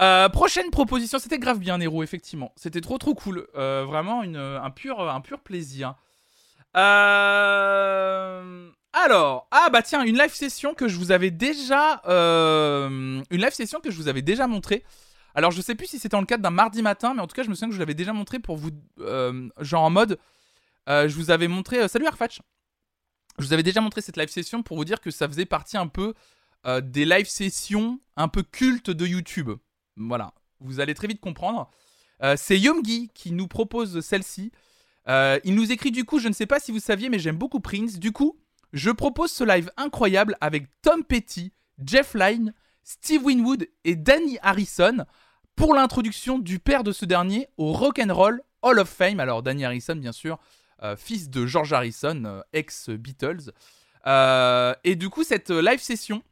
euh, prochaine proposition, c'était grave bien Nero, effectivement. C'était trop trop cool. Euh, vraiment une, un, pur, un pur plaisir. Euh... Alors, ah bah tiens, une live session que je vous avais déjà, une live session que je vous avais déjà montré. Alors je sais plus si c'était dans le cadre d'un mardi matin, mais en tout cas je me souviens que je l'avais déjà montré pour vous, euh, genre en mode, euh, je vous avais montré, euh, salut Arfatch, je vous avais déjà montré cette live session pour vous dire que ça faisait partie un peu des live sessions un peu cultes de YouTube. Voilà, vous allez très vite comprendre. C'est Yomgi qui nous propose celle-ci. Il nous écrit du coup, je ne sais pas si vous saviez, mais j'aime beaucoup Prince. Du coup, je propose ce live incroyable avec Tom Petty, Jeff Lynne, Steve Winwood et Danny Harrison pour l'introduction du père de ce dernier au Rock'n'Roll Hall of Fame. Alors Danny Harrison, bien sûr, euh, fils de George Harrison, euh, ex-Beatles. Euh, et du coup, cette live session,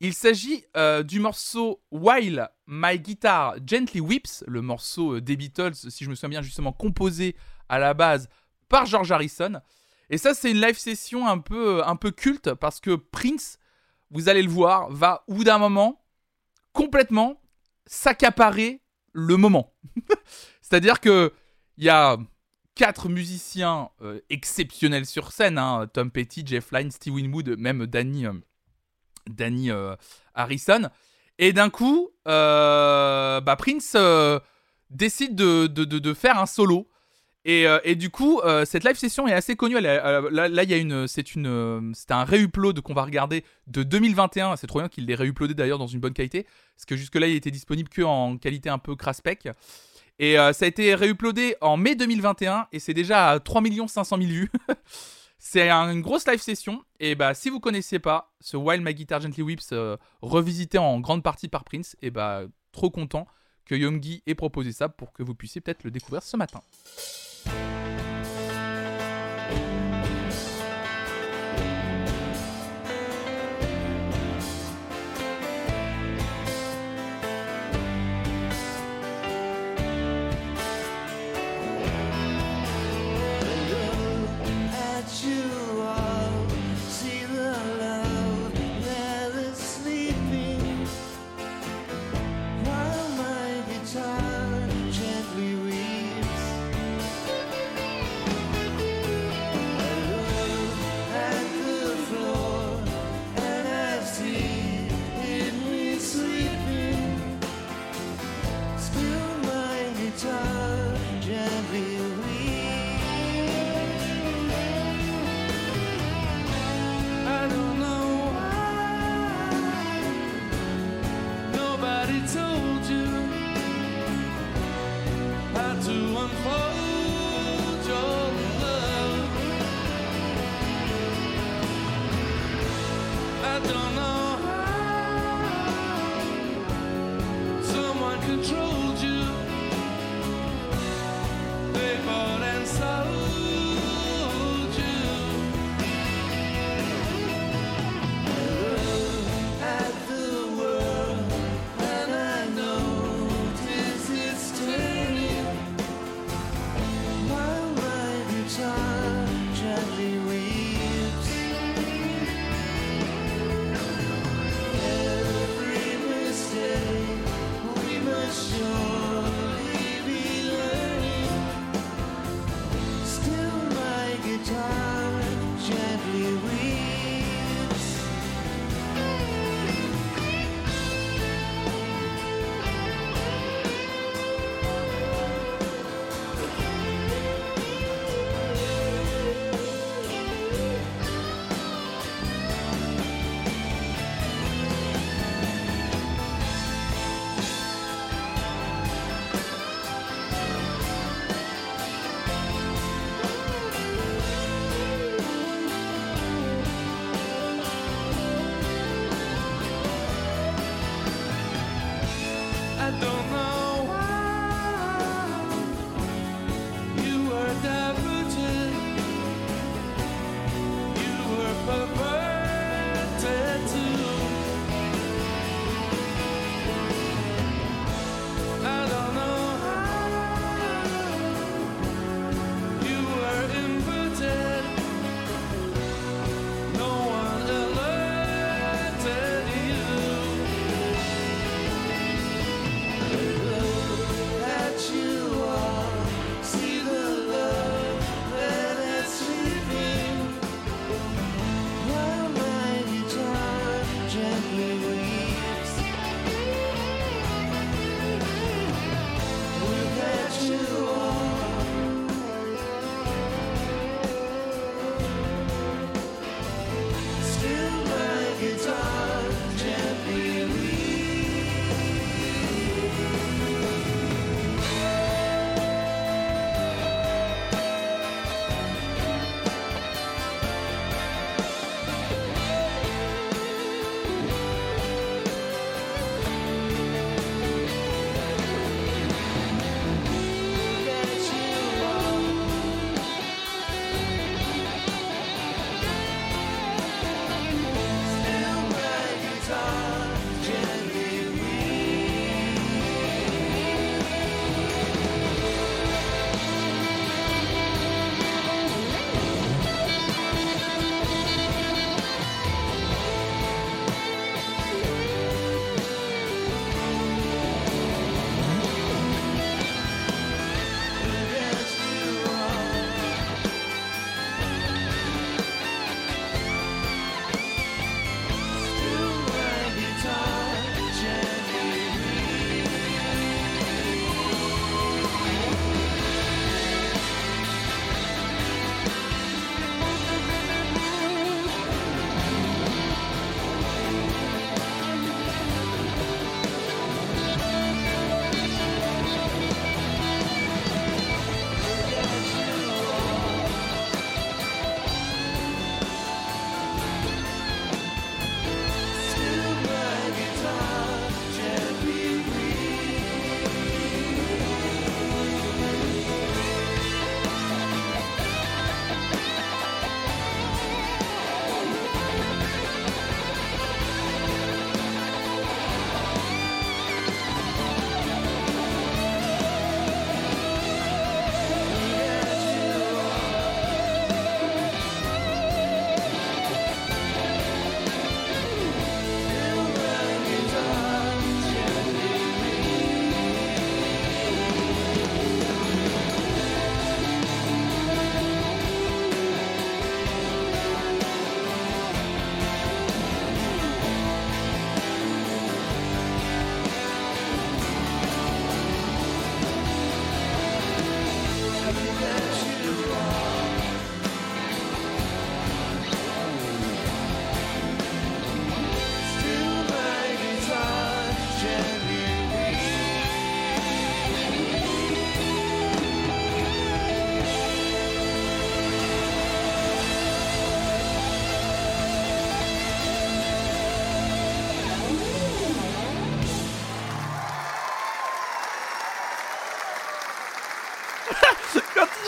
il s'agit du morceau While My Guitar Gently Whips, le morceau des Beatles, si je me souviens bien, justement composé à la base par George Harrison. Et ça, c'est une live session un peu, un peu culte parce que Prince, vous allez le voir, va au bout d'un moment complètement s'accaparer le moment. C'est-à-dire que il y a quatre musiciens euh, exceptionnels sur scène hein, Tom Petty, Jeff Lynne, Steve Winwood, même Danny, euh, euh, Harrison. Et d'un coup, bah, Prince décide de, de- de- de faire un solo. Et, euh, et du coup, euh, cette live session est assez connue. Euh, là, il y a une, c'est une, c'est un réupload qu'on va regarder de 2021. C'est trop bien qu'il l'ait réuploadé d'ailleurs dans une bonne qualité, parce que jusque là, il était disponible que en qualité un peu craspec. Et ça a été réuploadé en mai 2021 et c'est déjà à 3 500 000 vues. c'est un- une grosse live session. Et bah, si vous connaissez pas ce While My Guitar Gently Whips revisité en grande partie par Prince, et bah, trop content que Yomgi ait proposé ça pour que vous puissiez peut-être le découvrir ce matin. Thank you.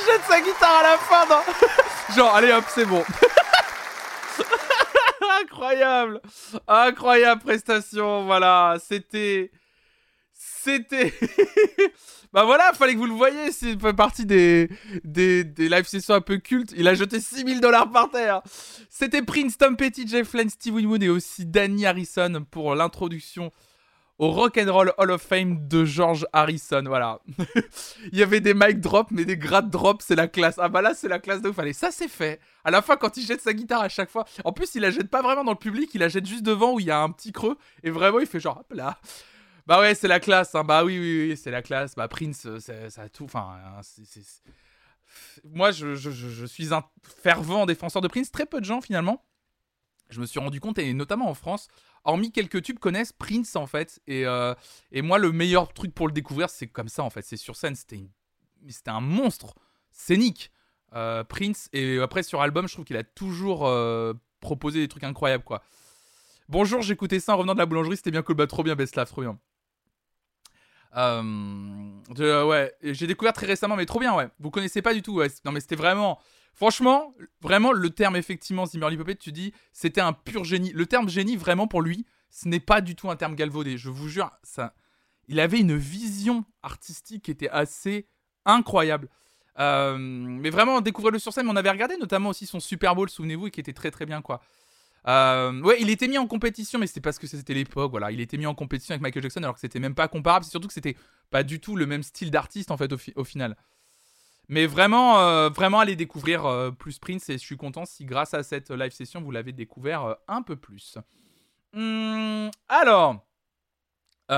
Jette sa guitare à la fin, Genre, allez hop, c'est bon. Incroyable Incroyable prestation, voilà. C'était... C'était... bah voilà, fallait que vous le voyez, c'est partie des, des, des live sessions un peu cultes. Il a jeté 6000 dollars par terre. C'était Prince, Tom Petty, Jeff Lynne, Steve Winwood et aussi Danny Harrison pour l'introduction au Rock and Roll Hall of Fame de George Harrison. Voilà. Il y avait des mic drops, mais des grade drops, c'est la classe. Ah bah là, c'est la classe de ouf. Allez, ça c'est fait. À la fin, quand il jette sa guitare à chaque fois. En plus, il la jette pas vraiment dans le public, il la jette juste devant où il y a un petit creux. Et vraiment, il fait genre, là. Bah ouais, c'est la classe. Hein. Bah oui, oui, oui, c'est la classe. Bah Prince, euh, ça a tout. Enfin, hein, moi, je- je suis un fervent défenseur de Prince. Très peu de gens finalement. Je me suis rendu compte, et notamment en France, hormis quelques tubes, connaissent Prince en fait. Et, euh, moi, le meilleur truc pour le découvrir, c'est comme ça en fait. C'est sur scène. C'était un monstre scénique. Euh, Prince. Et après, sur album, je trouve qu'il a toujours euh, proposé des trucs incroyables quoi. Bonjour, j'écoutais ça en revenant de la boulangerie. C'était bien cool. Bah, trop bien, Beslav, trop bien. Ouais, j'ai découvert très récemment, mais trop bien, ouais. Vous connaissez pas du tout, ouais. Non, mais c'était vraiment. Franchement, vraiment, le terme, effectivement, Zimmerly Puppet, tu dis, c'était un pur génie. Le terme génie, vraiment, pour lui, ce n'est pas du tout un terme galvaudé. Je vous jure, ça. Il avait une vision artistique qui était assez incroyable. Euh, mais vraiment, découvrir-le sur scène, on avait regardé notamment aussi son Super Bowl, souvenez-vous, et qui était très très bien, quoi. Euh, ouais, il était mis en compétition, mais c'était parce que c'était l'époque, voilà. Il était mis en compétition avec Michael Jackson alors que c'était même pas comparable. C'est surtout que c'était pas du tout le même style d'artiste en fait au final. Mais vraiment, euh, vraiment aller découvrir euh, plus Prince et je suis content si grâce à cette live session vous l'avez découvert euh, un peu plus. Hum, alors, eh,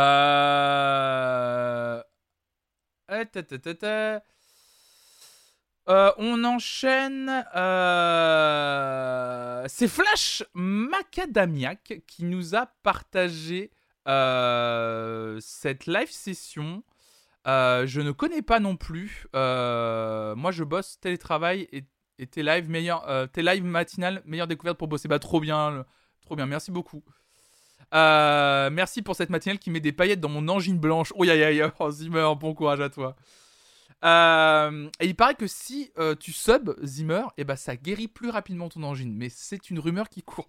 on enchaîne. C'est Flash Macadamiac qui nous a partagé cette live session. Euh, je ne connais pas non plus. Euh, moi, je bosse télétravail et, tes live meilleur, euh, tes live matinales meilleure découverte pour bosser. Bah trop bien, trop bien. Merci beaucoup. Merci pour cette matinale qui met des paillettes dans mon angine blanche. Oh, aïe. Oh, Zimmer, bon courage à toi. Et il paraît que si tu sub Zimmer, bah ça guérit plus rapidement ton angine. Mais c'est une rumeur qui court.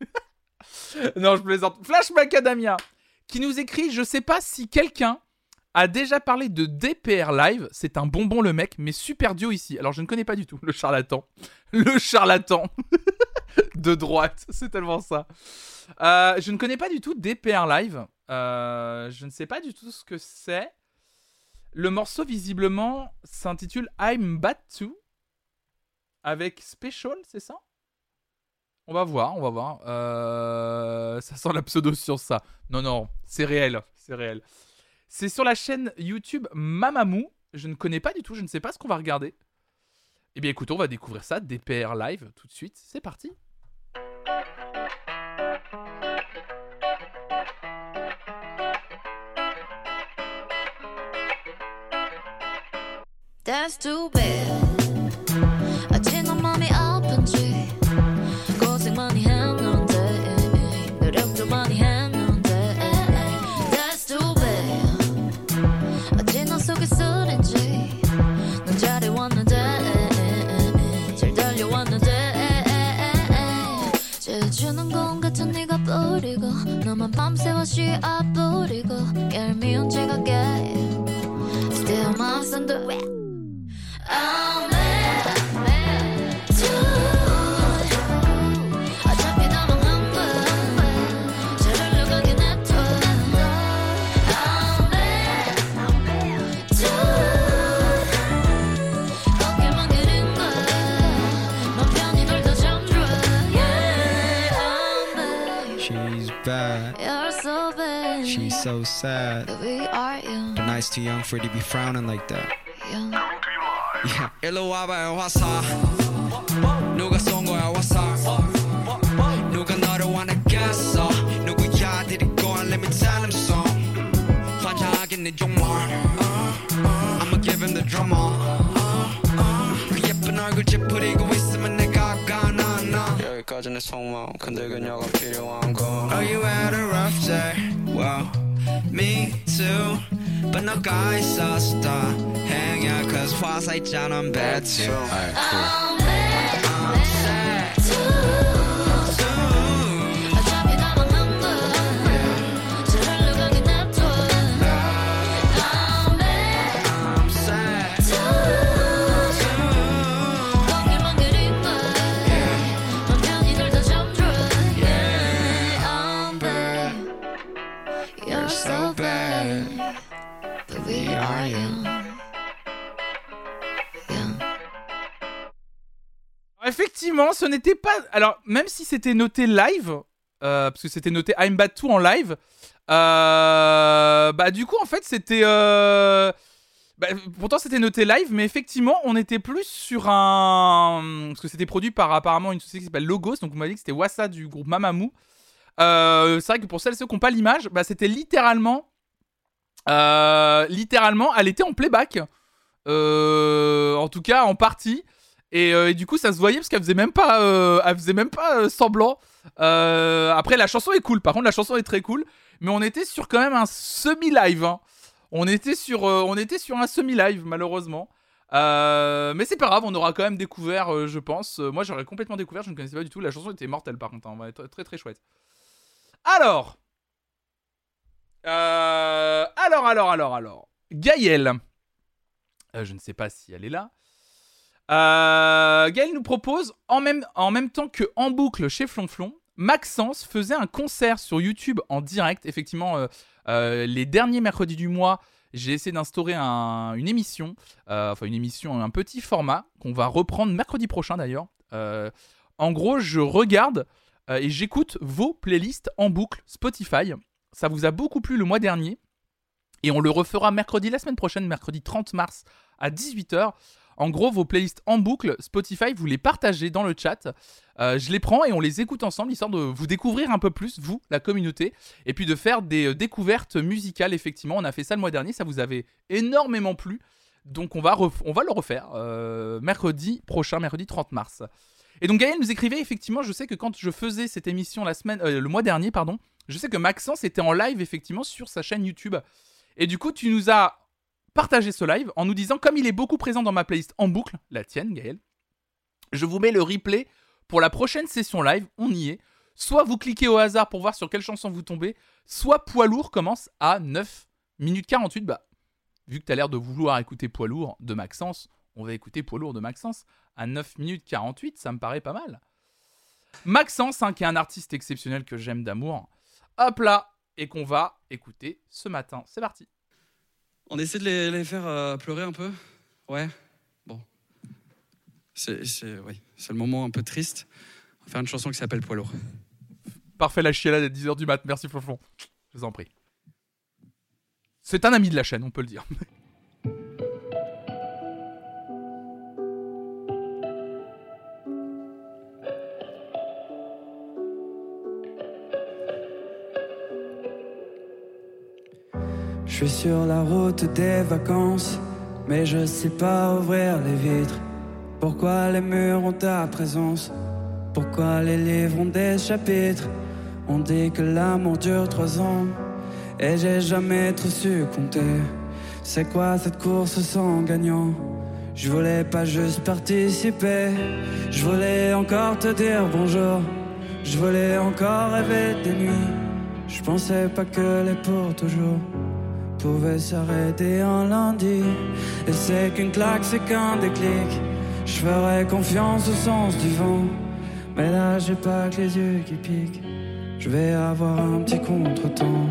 non, je plaisante. Flash Macadamia qui nous écrit Je sais pas si quelqu'un a déjà parlé de DPR Live. C'est un bonbon le mec, mais super duo ici. Alors je ne connais pas du tout le charlatan. Le charlatan de droite. C'est tellement ça. Euh, je ne connais pas du tout DPR Live. Euh, je ne sais pas du tout ce que c'est. Le morceau, visiblement, s'intitule I'm Bad Too. Avec Special, c'est ça? On va voir, on va voir. Euh, Ça sent la pseudo-science, ça. Non, non, c'est réel, c'est réel. C'est sur la chaîne YouTube Mamamou. Je ne connais pas du tout, je ne sais pas ce qu'on va regarder. Eh bien écoute, on va découvrir ça, DPR Live, tout de suite. C'est parti 밤새워시 앞부리고 얄미운 제각에 Still my s u n d e so sad. But we are young, The night's too young for you to be frowning like that. young. Yeah. 일로 와봐요 화살 누가 쏜 거야 화살 누가 너를 원하겠어 누구야 데리고 와 let me tell him so 환장하긴 내 정말 I'ma give him the drama 그 예쁜 얼굴 찌푸리고 있으면 내가 가나 나 여기까지 내 속마음 근데 그녀가 필요한 건 Are you at a rough day? Well, me too. But no guys, us hang out, cause whilst I down, I'm bad too. Alright, cool. Effectivement, ce n'était pas. Alors, même si c'était noté live, euh, parce que c'était noté I'm Bad 2 en live, euh, bah, du coup, en fait, c'était. euh, bah, pourtant, c'était noté live, mais effectivement, on était plus sur un. Parce que c'était produit par apparemment une société qui s'appelle Logos, donc on m'a dit que c'était Wassa du groupe Mamamoo. C'est vrai que pour celles et ceux qui n'ont pas l'image, bah, c'était littéralement. littéralement, elle était en playback. En tout cas, en partie. Et, euh, et du coup, ça se voyait parce qu'elle faisait même pas, euh, faisait même pas euh, semblant. Après, la chanson est cool. Par contre, la chanson est très cool. Mais on était sur quand même un semi-live. hein. On était sur, on était sur un semi-live malheureusement. Mais c'est pas grave, on aura quand même découvert, je pense. Moi, j'aurais complètement découvert. Je ne connaissais pas du tout. La chanson était mortelle par contre. hein. Très très chouette. Alors, alors, alors, alors, alors, Gaëlle. Je ne sais pas si elle est là. Euh, Gaël nous propose, en même, temps que En Boucle chez Flonflon, Maxence faisait un concert sur YouTube en direct. Effectivement, euh, euh, les derniers mercredis du mois, j'ai essayé d'instaurer un- une émission, euh, enfin une émission, un petit format qu'on va reprendre mercredi prochain d'ailleurs. En gros, je regarde et j'écoute vos playlists en boucle Spotify. Ça vous a beaucoup plu le mois dernier. Et on le refera mercredi la semaine prochaine, mercredi 30 mars à 18h. En gros, vos playlists en boucle, Spotify, vous les partagez dans le chat. Euh, je les prends et on les écoute ensemble, histoire de vous découvrir un peu plus, vous, la communauté, et puis de faire des euh, découvertes musicales, effectivement. On a fait ça le mois dernier, ça vous avait énormément plu. Donc on va, le refaire euh, mercredi prochain, mercredi 30 mars. Et donc Gaël nous écrivait, effectivement, je sais que quand je faisais cette émission la semaine, le mois dernier, pardon, je sais que Maxence était en live, effectivement, sur sa chaîne YouTube. Et du coup, tu nous as partagé ce live en nous disant, comme il est beaucoup présent dans ma playlist en boucle, la tienne, Gaël, je vous mets le replay pour la prochaine session live, on y est. Soit vous cliquez au hasard pour voir sur quelle chanson vous tombez, soit Poids lourd commence à 9 minutes 48. Bah, vu que tu as l'air de vouloir écouter Poids lourd de Maxence, on va écouter Poids lourd de Maxence à 9 minutes 48, ça me paraît pas mal. Maxence, hein, qui est un artiste exceptionnel que j'aime d'amour, hop là, et qu'on va écouter ce matin. C'est parti. On essaie de les, faire euh, pleurer un peu? Ouais Bon. C'est oui, le moment un peu triste. On va faire une chanson qui s'appelle Poids lourd. Parfait la chialade à 10h du mat, merci Flonflon. Je vous en prie. C'est un ami de la chaîne, on peut le dire. suis sur la route des vacances, mais je sais pas ouvrir les vitres. Pourquoi les murs ont ta présence? Pourquoi les livres ont des chapitres? On dit que l'amour dure trois ans, et j'ai jamais trop su compter. C'est quoi cette course sans gagnant? Je voulais pas juste participer, je voulais encore te dire bonjour. Je voulais encore rêver des nuits. Je pensais pas que les pour toujours pouvaient s'arrêter un lundi. Et c'est qu'une claque, c'est qu'un déclic. Je ferais confiance au sens du vent. Mais là, j'ai pas que les yeux qui piquent. Je vais avoir un petit contretemps.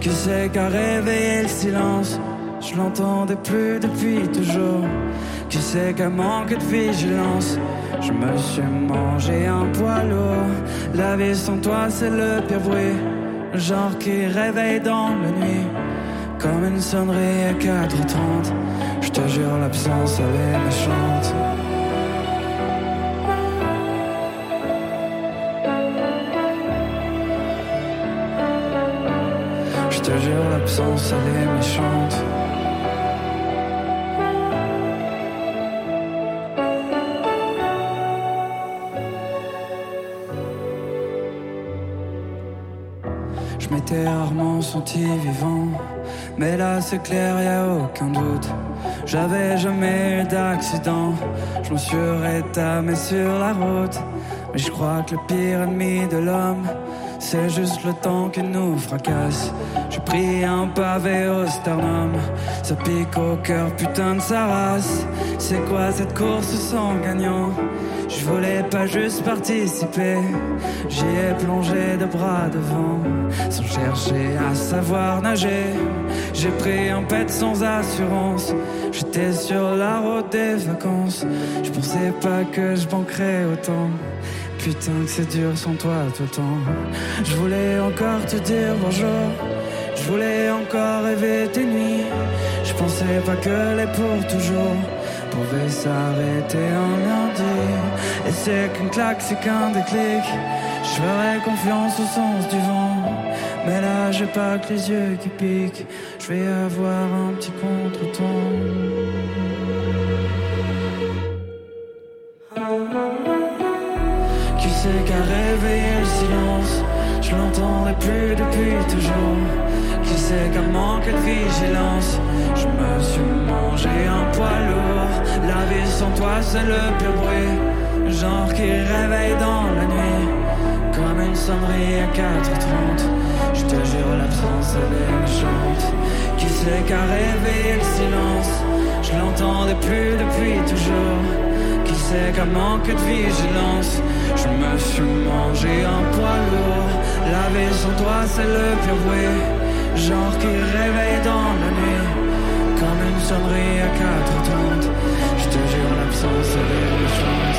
Qui c'est qu'a réveillé le silence? Je l'entendais plus depuis toujours. Qui c'est qu'a manqué de vigilance? Je me suis mangé un poids lourd. La vie sans toi, c'est le pire bruit. Genre qui réveille dans la nuit. Comme une sonnerie à 4h30. Je te jure, l'absence, elle est méchante. Je te jure, l'absence, elle est méchante. Je m'étais rarement senti vivant. Mais là c'est clair, y a aucun doute. J'avais jamais eu d'accident. Je me suis rétamé sur la route. Mais je crois que le pire ennemi de l'homme, c'est juste le temps qui nous fracasse. J'ai pris un pavé au sternum. Ça pique au cœur, putain de sa race. C'est quoi cette course sans gagnant? Je voulais pas juste participer, j'y ai plongé de bras devant, sans chercher à savoir nager. J'ai pris un pet sans assurance, j'étais sur la route des vacances. Je pensais pas que je manquerais autant. Putain que c'est dur sans toi tout le temps. Je voulais encore te dire bonjour, je voulais encore rêver tes nuits. Je pensais pas que les pour toujours pouvait s'arrêter un lundi. Et c'est qu'une claque, c'est qu'un déclic. Je ferai confiance au sens du vent. Mais là, j'ai pas que les yeux qui piquent. Je vais avoir un petit contre-temps. Qui c'est qui a réveillé le silence? Je l'entendrai plus depuis toujours. Qui a manqué de vigilance Je me suis mangé un poids lourd. La vie sans toi, c'est le pur bruit. Genre qui réveille dans la nuit. Comme une sonnerie à 4h30. Je te jure, l'absence, elle est méchante. Qui c'est qui a réveillé le silence? Je l'entendais plus depuis toujours. Qui c'est qui a manqué de vigilance? Je me suis mangé un poids lourd. La vie sans toi, c'est le pur bruit. Genre qui réveille dans la nuit. Comme une sonnerie à 4h30. Je te jure, l'absence, est méchante.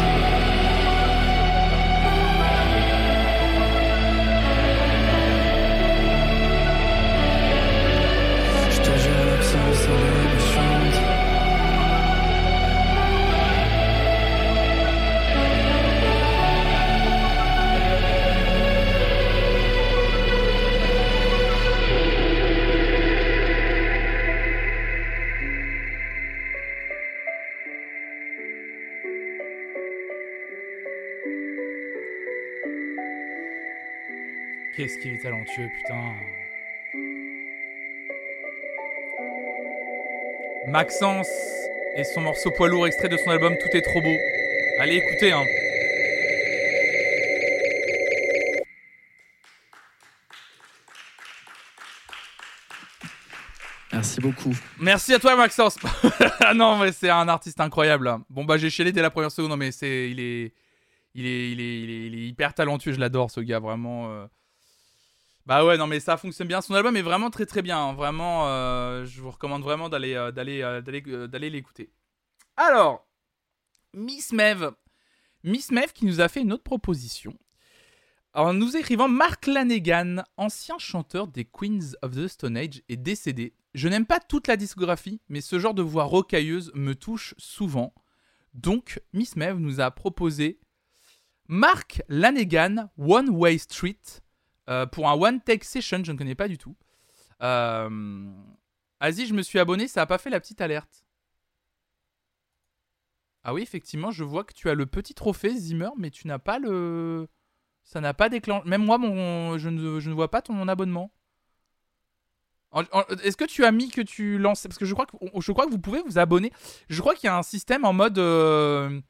Je te jure, l'absence, est méchante. Qu'est-ce qu'il est talentueux, putain. Maxence et son morceau poids lourd extrait de son album Tout est trop beau. Allez écoutez, hein. Merci beaucoup. Merci à toi Maxence. Ah non mais c'est un artiste incroyable. hein. Bon bah j'ai chialé dès la première seconde, non mais c'est il est il est il est, il est, il est hyper talentueux, je l'adore ce gars vraiment. Bah ouais non mais ça fonctionne bien. Son album est vraiment très très bien. hein. Vraiment, euh, je vous recommande vraiment d'aller euh, d'aller euh, d'aller d'aller l'écouter. Alors Miss Mev, Miss Mev qui nous a fait une autre proposition. En nous écrivant Mark Lanegan, ancien chanteur des Queens of the Stone Age, est décédé. Je n'aime pas toute la discographie, mais ce genre de voix rocailleuse me touche souvent. Donc, Miss Mev nous a proposé Mark Lanegan, One Way Street, euh, pour un One Take Session, je ne connais pas du tout. Euh... Vas-y, je me suis abonné, ça n'a pas fait la petite alerte. Ah oui, effectivement, je vois que tu as le petit trophée Zimmer, mais tu n'as pas le... Ça n'a pas déclenché. Même moi, mon... je, ne... vois pas ton abonnement. En- en- Est-ce que tu as mis que tu lances Parce que je crois que, je crois que vous pouvez vous abonner. Je crois qu'il y a un système en mode. euh,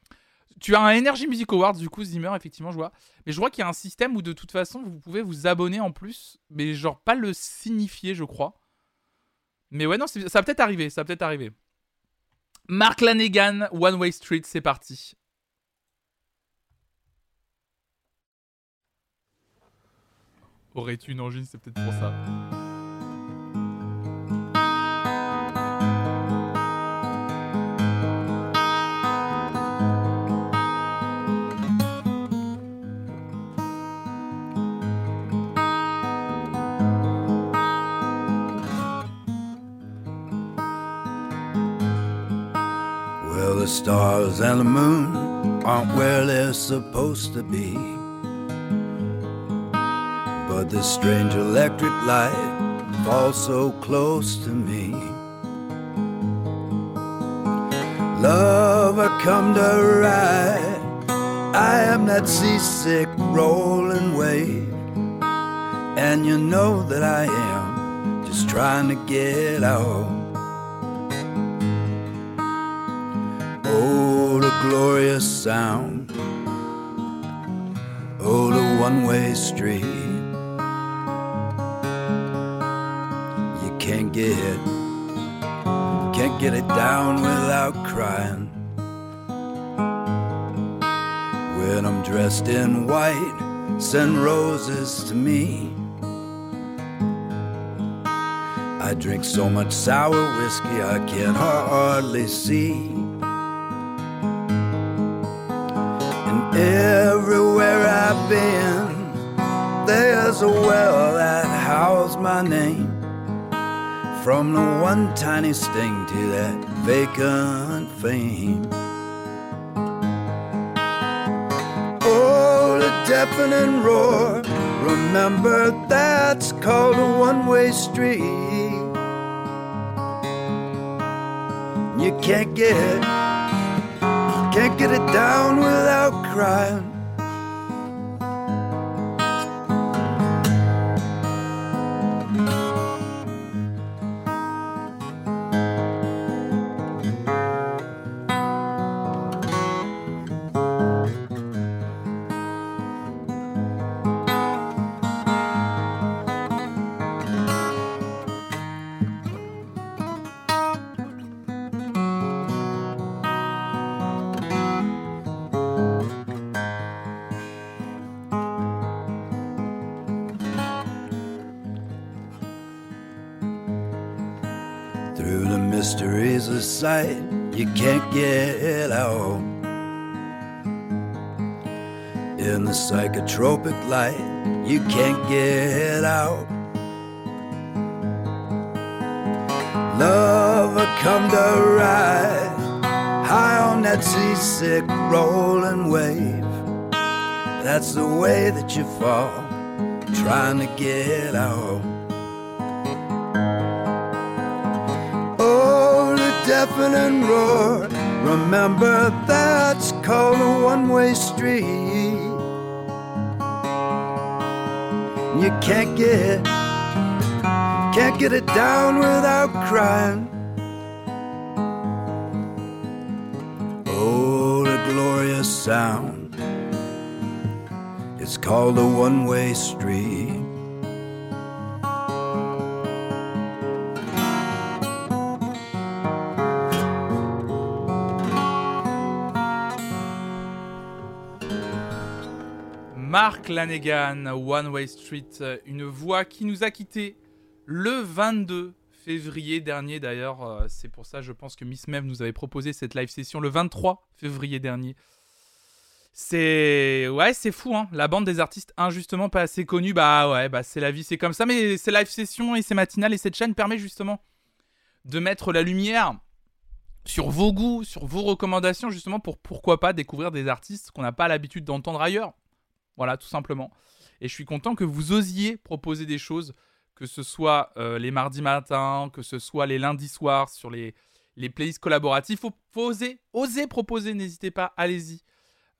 Tu as un Energy Music Awards, du coup, Zimmer, effectivement, je vois. Mais je crois qu'il y a un système où de toute façon, vous pouvez vous abonner en plus. Mais genre, pas le signifier, je crois. Mais ouais, non, ça va peut-être arriver. Ça va peut-être arriver. Mark Lanegan, One Way Street, c'est parti. Aurais-tu une engine, c'est peut-être pour ça. Stars and the moon aren't where they're supposed to be. But this strange electric light falls so close to me. Love, I come to ride. I am that seasick rolling wave. and you know that I am just trying to get out. Glorious sound. Oh, the one way street. You can't get it, can't get it down without crying. When I'm dressed in white, send roses to me. I drink so much sour whiskey I can hardly see. Everywhere I've been, there's a well that housed my name. From the one tiny sting to that vacant fame. Oh, the deafening roar. Remember, that's called a one way street. You can't get can't get it down without crying. Psychotropic light, you can't get out. Love, I come to ride high on that seasick rolling wave. That's the way that you fall, trying to get out. Oh, the deafening roar. Remember, that's called a one way street. You can't get, can't get it down without crying. Oh, the glorious sound. It's called a one way street. Mark Lanegan, One Way Street, euh, une voix qui nous a quittés le 22 février dernier d'ailleurs. euh, C'est pour ça, je pense que Miss Mev nous avait proposé cette live session le 23 février dernier. C'est ouais, c'est fou hein. La bande des artistes injustement pas assez connus, bah ouais, bah c'est la vie, c'est comme ça. Mais ces live sessions et ces matinales et cette chaîne permet justement de mettre la lumière sur vos goûts, sur vos recommandations justement pour pourquoi pas découvrir des artistes qu'on n'a pas l'habitude d'entendre ailleurs. Voilà, tout simplement. Et je suis content que vous osiez proposer des choses, que ce soit euh, les mardis matins, que ce soit les lundis soirs sur les, playlists collaboratives. Faut, faut oser, oser proposer, n'hésitez pas, allez-y.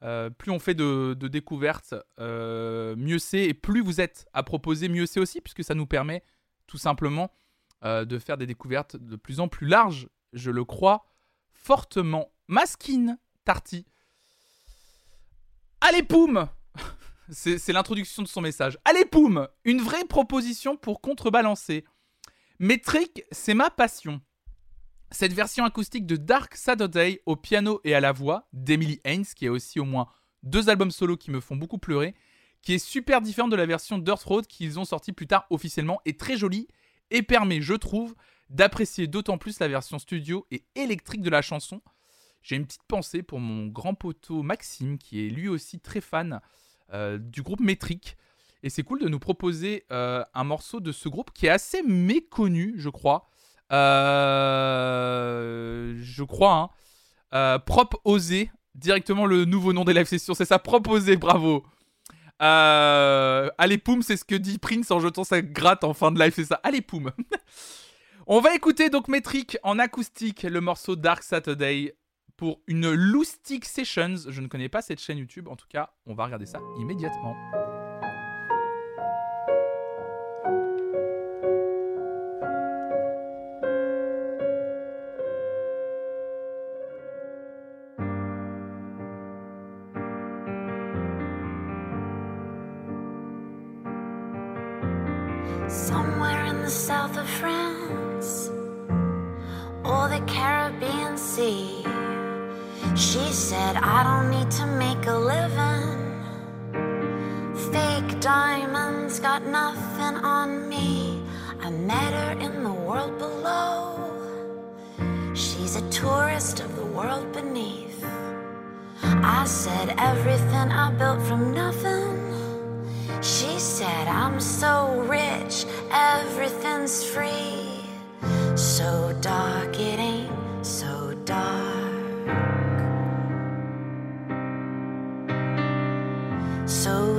Euh, plus on fait de, découvertes, euh, mieux c'est. Et plus vous êtes à proposer, mieux c'est aussi, puisque ça nous permet tout simplement de faire des découvertes de plus en plus larges, je le crois fortement. Maskin Tarty. Allez, poum C'est l'introduction de son message. Allez, poum Une vraie proposition pour contrebalancer. Métrique, c'est ma passion. Cette version acoustique de Dark Saturday au piano et à la voix d'Emily Haynes, qui a aussi au moins deux albums solo qui me font beaucoup pleurer, qui est super différente de la version Dirt Road qu'ils ont sorti plus tard officiellement, et très jolie, et permet, je trouve, d'apprécier d'autant plus la version studio et électrique de la chanson. J'ai une petite pensée pour mon grand poteau Maxime, qui est lui aussi très fan euh, du groupe Métrique. Et c'est cool de nous proposer euh, un morceau de ce groupe qui est assez méconnu, je crois. Euh, je crois, hein. Prop Osé, directement le nouveau nom des live sessions, c'est ça, Prop Osé, bravo. Allez poum, c'est ce que dit Prince en jetant sa gratte en fin de live, c'est ça. Allez poum. On va écouter donc Métrique en acoustique, le morceau Dark Saturday pour une Loustic Sessions. Je ne connais pas cette chaîne YouTube, en tout cas, on va regarder ça immédiatement. South of France the Caribbean Sea. She said, I don't need to make a living. Fake diamonds got nothing on me. I met her in the world below. She's a tourist of the world beneath. I said, everything I built from nothing. She said, I'm so rich, everything's free. So dark, it ain't so dark.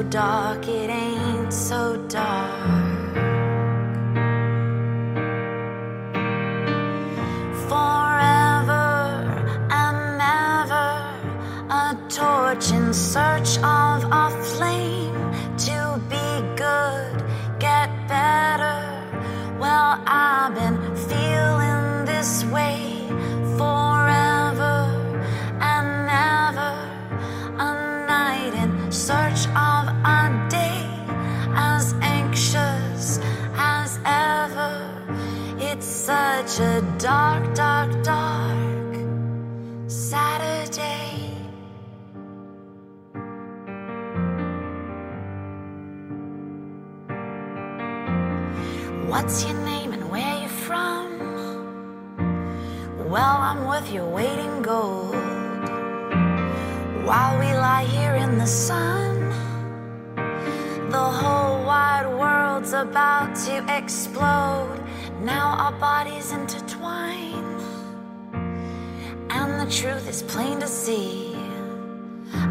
So dark, it ain't so dark. Forever and ever, a torch in search of a flame to be good, get better. Well, I've been feeling this way such a dark, dark, dark Saturday. What's your name and where you from? Well, I'm with your waiting gold. While we lie here in the sun, the whole wide world's about to explode. Now our bodies intertwine, and the truth is plain to see.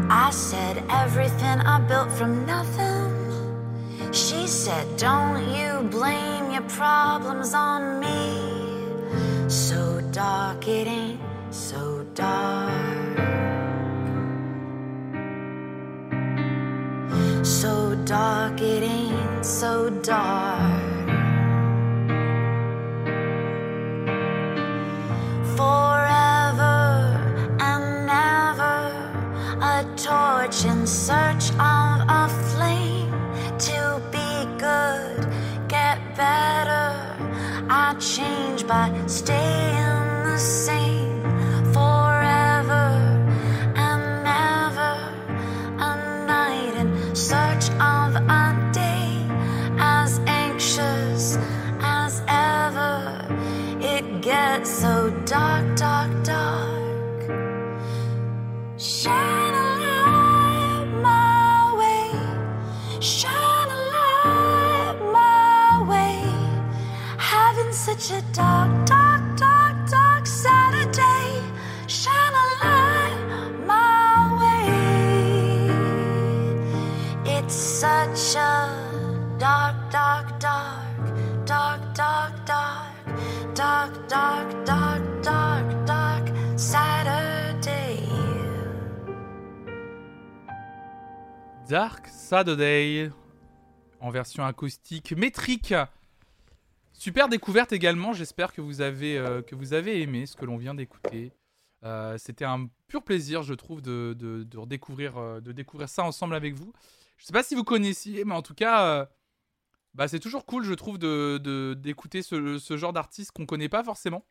I said everything I built from nothing. She said, Don't you blame your problems on me. So dark, it ain't so dark. So dark, it ain't so dark. I stay Dark Saturday en version acoustique métrique. Super découverte également. J'espère que vous avez euh, que vous avez aimé ce que l'on vient d'écouter. Euh, C'était un pur plaisir, je trouve, de, de, redécouvrir euh, de découvrir ça ensemble avec vous. Je sais pas si vous connaissiez, mais en tout cas, bah, c'est toujours cool, je trouve, de de- d'écouter ce, ce genre d'artistes qu'on connaît pas forcément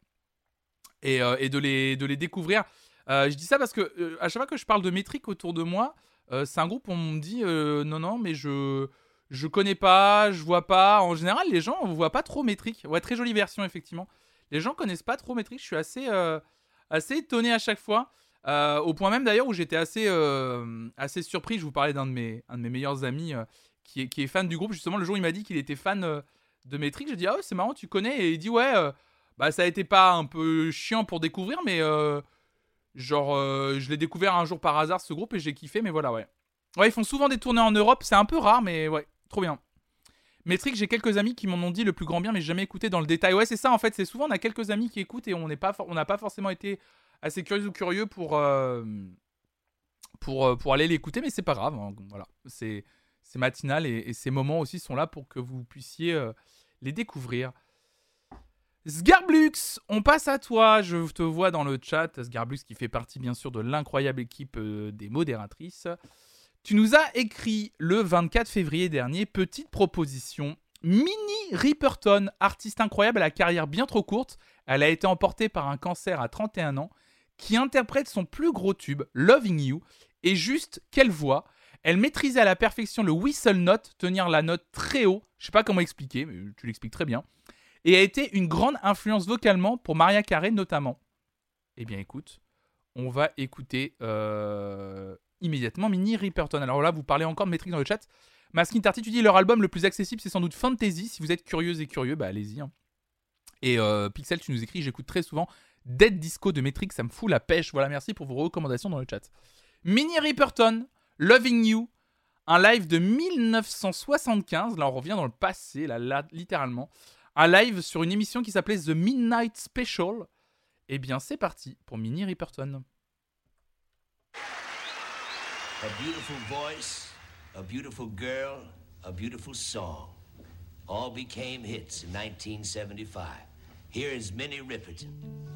et, et de les de les découvrir. Je dis ça parce que à chaque fois que je parle de métrique autour de moi, euh, c'est un groupe où on me dit euh, non non mais je je connais pas, je vois pas. En général, les gens ne voient pas trop métrique. Ouais, très jolie version effectivement. Les gens connaissent pas trop métrique. Je suis assez euh, assez étonné à chaque fois. Au point même d'ailleurs où j'étais assez assez surpris. Je vous parlais d'un de mes un de mes meilleurs amis qui est fan du groupe. Justement, le jour où il m'a dit qu'il était fan de métrique, j'ai dit ah ouais c'est marrant, tu connais Et il dit ouais. bah ça a été pas un peu chiant pour découvrir, mais genre euh, je l'ai découvert un jour par hasard ce groupe et j'ai kiffé. Mais voilà ouais. Ouais, ils font souvent des tournées en Europe, c'est un peu rare, mais ouais, trop bien. Métrique, j'ai quelques amis qui m'en ont dit le plus grand bien, mais jamais écouté dans le détail. Ouais, c'est ça en fait, c'est souvent on a quelques amis qui écoutent et on n'est pas, on n'a pas forcément été assez curieux ou curieux pour euh, pour euh, pour aller l'écouter, mais c'est pas grave. hein, voilà, c'est matinal et, ces moments aussi sont là pour que vous puissiez les découvrir. Sgarblux, on passe à toi. Je te vois dans le chat. Sgarblux qui fait partie bien sûr de l'incroyable équipe euh, des modératrices. Tu nous as écrit le 24 février dernier, petite proposition Minnie Riperton, artiste incroyable à la carrière bien trop courte, elle a été emportée par un cancer à 31 ans, qui interprète son plus gros tube, Loving You, et juste quelle voix Elle maîtrisait à la perfection le whistle note, tenir la note très haut, je sais pas comment expliquer, mais tu l'expliques très bien, et a été une grande influence vocalement pour Maria Carey notamment. Eh bien écoute, on va écouter euh, immédiatement Minnie Riperton. Alors là, vous parlez encore de métrique dans le chat. Maskin Tarty, tu dis leur album le plus accessible, c'est sans doute Fantasy. Si vous êtes curieuse et curieux, bah allez-y. hein. Et euh, Pixel, tu nous écris, j'écoute très souvent Dead Disco de Metric, ça me fout la pêche. Voilà, merci pour vos recommandations dans le chat. Minnie Riperton, Loving You, un live de 1975. Là, on revient dans le passé, là, littéralement. Un live sur une émission qui s'appelait The Midnight Special. Eh bien, c'est parti pour Minnie Riperton. A beautiful voice, a beautiful girl, a beautiful song. All became hits in 1975. Here is Minnie Riperton.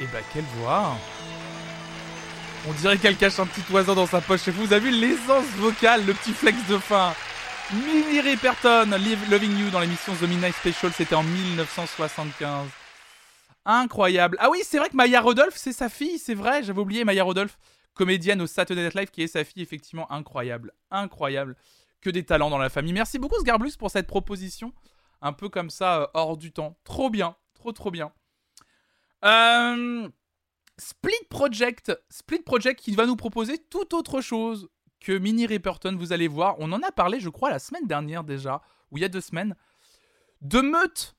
Et bah, quelle voix On dirait qu'elle cache un petit oiseau dans sa poche. Vous avez vu l'aisance vocale, le petit flex de fin. Minnie Riperton, Loving You dans l'émission The Midnight Special, c'était en 1975. Incroyable. Ah oui, c'est vrai que Maya Rodolphe, c'est sa fille, c'est vrai, j'avais oublié Maya Rodolphe. comédienne au Saturday Night Live, qui est sa fille, effectivement incroyable, incroyable, que des talents dans la famille. Merci beaucoup Sgarblus pour cette proposition, un peu comme ça, euh, hors du temps. Trop bien, trop trop bien. Euh, Split Project, Split Project qui va nous proposer tout autre chose que Mini Ripperton, vous allez voir. On en a parlé, je crois, la semaine dernière déjà, ou il y a deux semaines. De Meute.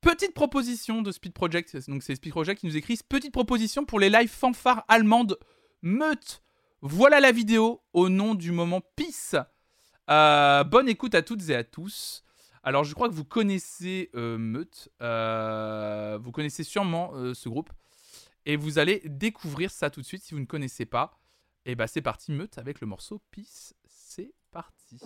Petite proposition de Speed Project. Donc c'est Speed Project qui nous écrit petite proposition pour les lives fanfares allemandes Meute. Voilà la vidéo au nom du moment Peace. Euh, bonne écoute à toutes et à tous. Alors je crois que vous connaissez euh, Meute. Euh, vous connaissez sûrement euh, ce groupe. Et vous allez découvrir ça tout de suite si vous ne connaissez pas. Et bah c'est parti Meute avec le morceau Peace. C'est parti.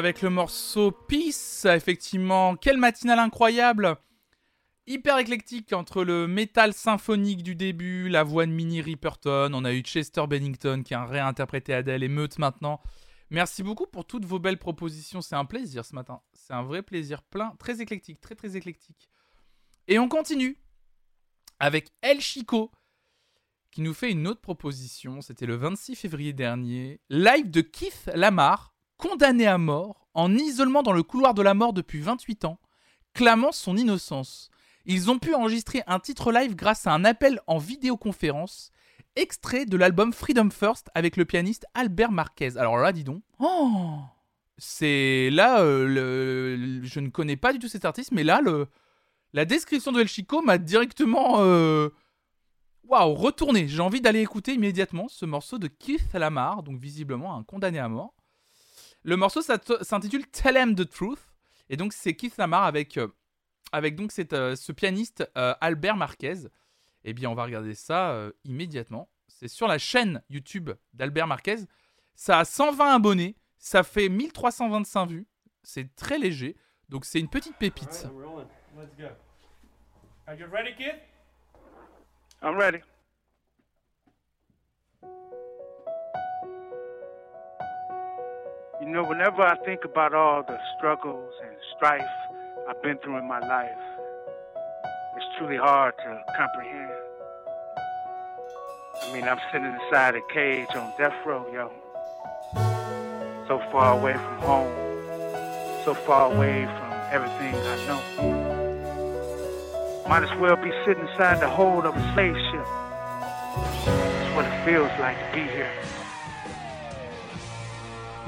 Avec le morceau Peace. Effectivement, quelle matinale incroyable Hyper éclectique entre le métal symphonique du début, la voix de Minnie Riperton, on a eu Chester Bennington qui a réinterprété Adele et Meute maintenant. Merci beaucoup pour toutes vos belles propositions, c'est un plaisir ce matin. C'est un vrai plaisir, plein, très éclectique, très très éclectique. Et on continue avec El Chico qui nous fait une autre proposition. C'était le 26 février dernier. Live de Keith Lamar, condamné à mort, en isolement dans le couloir de la mort depuis 28 ans, clamant son innocence. Ils ont pu enregistrer un titre live grâce à un appel en vidéoconférence, extrait de l'album Freedom First avec le pianiste Albert Marquez. Alors là, dis donc. Oh c'est là, euh, le- je ne connais pas du tout cet artiste, mais là, le, la description de El Chico m'a directement euh, waouh, retourné. J'ai envie d'aller écouter immédiatement ce morceau de Keith Lamar, donc visiblement un condamné à mort. Le morceau s'int- s'intitule Tell Him the Truth, et donc c'est Keith Lamar avec, euh, avec donc cette, euh, ce pianiste euh, Albert Marquez. Eh bien, on va regarder ça euh, immédiatement. C'est sur la chaîne YouTube d'Albert Marquez. Ça a 120 abonnés, ça fait 1325 vues. C'est très léger, donc c'est une petite pépite. Are you ready, kid? I'm ready. You know, whenever I think about all the struggles and strife I've been through in my life, it's truly hard to comprehend. I mean, I'm sitting inside a cage on death row, yo. So far away from home, so far away from everything I know. Might as well be sitting inside the hold of a slave ship. That's what it feels like to be here.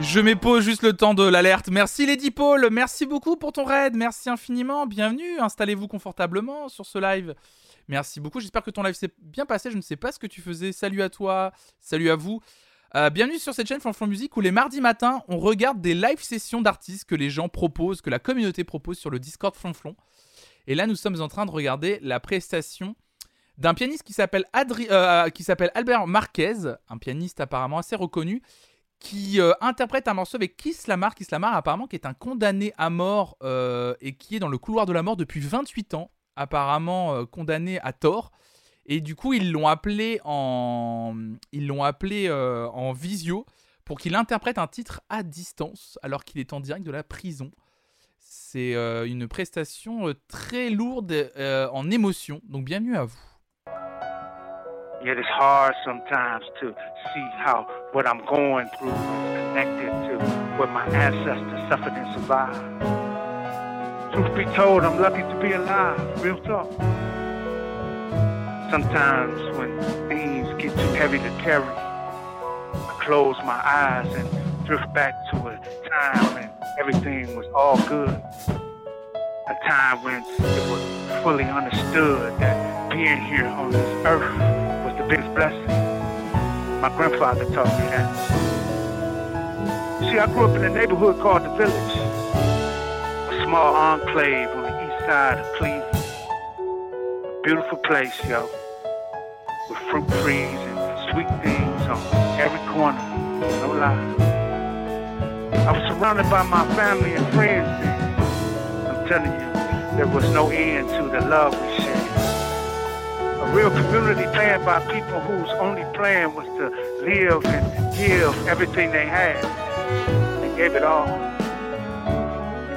Je m'épose juste le temps de l'alerte. Merci Lady Paul, merci beaucoup pour ton raid, merci infiniment, bienvenue, installez-vous confortablement sur ce live. Merci beaucoup, j'espère que ton live s'est bien passé, je ne sais pas ce que tu faisais. Salut à toi, salut à vous. Euh, bienvenue sur cette chaîne Flanflon Musique où les mardis matins, on regarde des live sessions d'artistes que les gens proposent, que la communauté propose sur le Discord Flanflon. Et là, nous sommes en train de regarder la prestation d'un pianiste qui s'appelle euh, qui s'appelle Albert Marquez, un pianiste apparemment assez reconnu, qui euh, interprète un morceau avec Kiss Lamar. Apparemment, qui est un condamné à mort euh, et qui est dans le couloir de la mort depuis 28 ans, apparemment euh, condamné à tort. Et du coup, ils l'ont appelé en, ils l'ont appelé en visio pour qu'il interprète un titre à distance alors qu'il est en direct de la prison. C'est une prestation très lourde en émotion. Donc bienvenue à vous. Yet it's hard sometimes to see how what I'm going through is connected to what my ancestors suffered and survived. Truth be told, I'm lucky to be alive. Real talk. Sometimes when things get too heavy to carry, I close my eyes and drift back to a time when everything was all good. A time when it was fully understood that being here on this earth biggest blessing. My grandfather taught me that. See, I grew up in a neighborhood called the Village, a small enclave on the east side of Cleveland. A beautiful place, yo, with fruit trees and sweet things on every corner. No lie. I was surrounded by my family and friends then. I'm telling you, there was no end to the love we shared. Real community planned by people whose only plan was to live and give everything they had. They gave it all.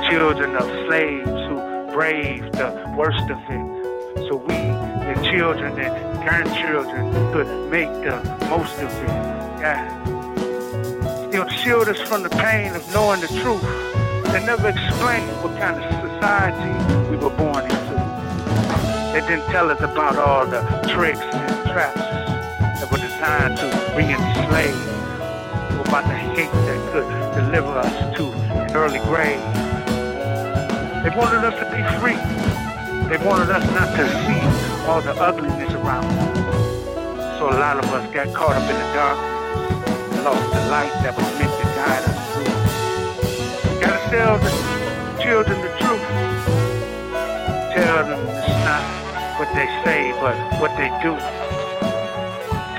Children of slaves who braved the worst of it. So we, the children and grandchildren, could make the most of it. Yeah. Still shield us from the pain of knowing the truth. They never explained what kind of society we were born into. They didn't tell us about all the tricks and traps that were designed to re-enslave, or about the hate that could deliver us to an early grave. They wanted us to be free. They wanted us not to see all the ugliness around us. So a lot of us got caught up in the darkness and lost the light that was meant to guide us through. Gotta tell the children the truth. Tell them not what they say, but what they do.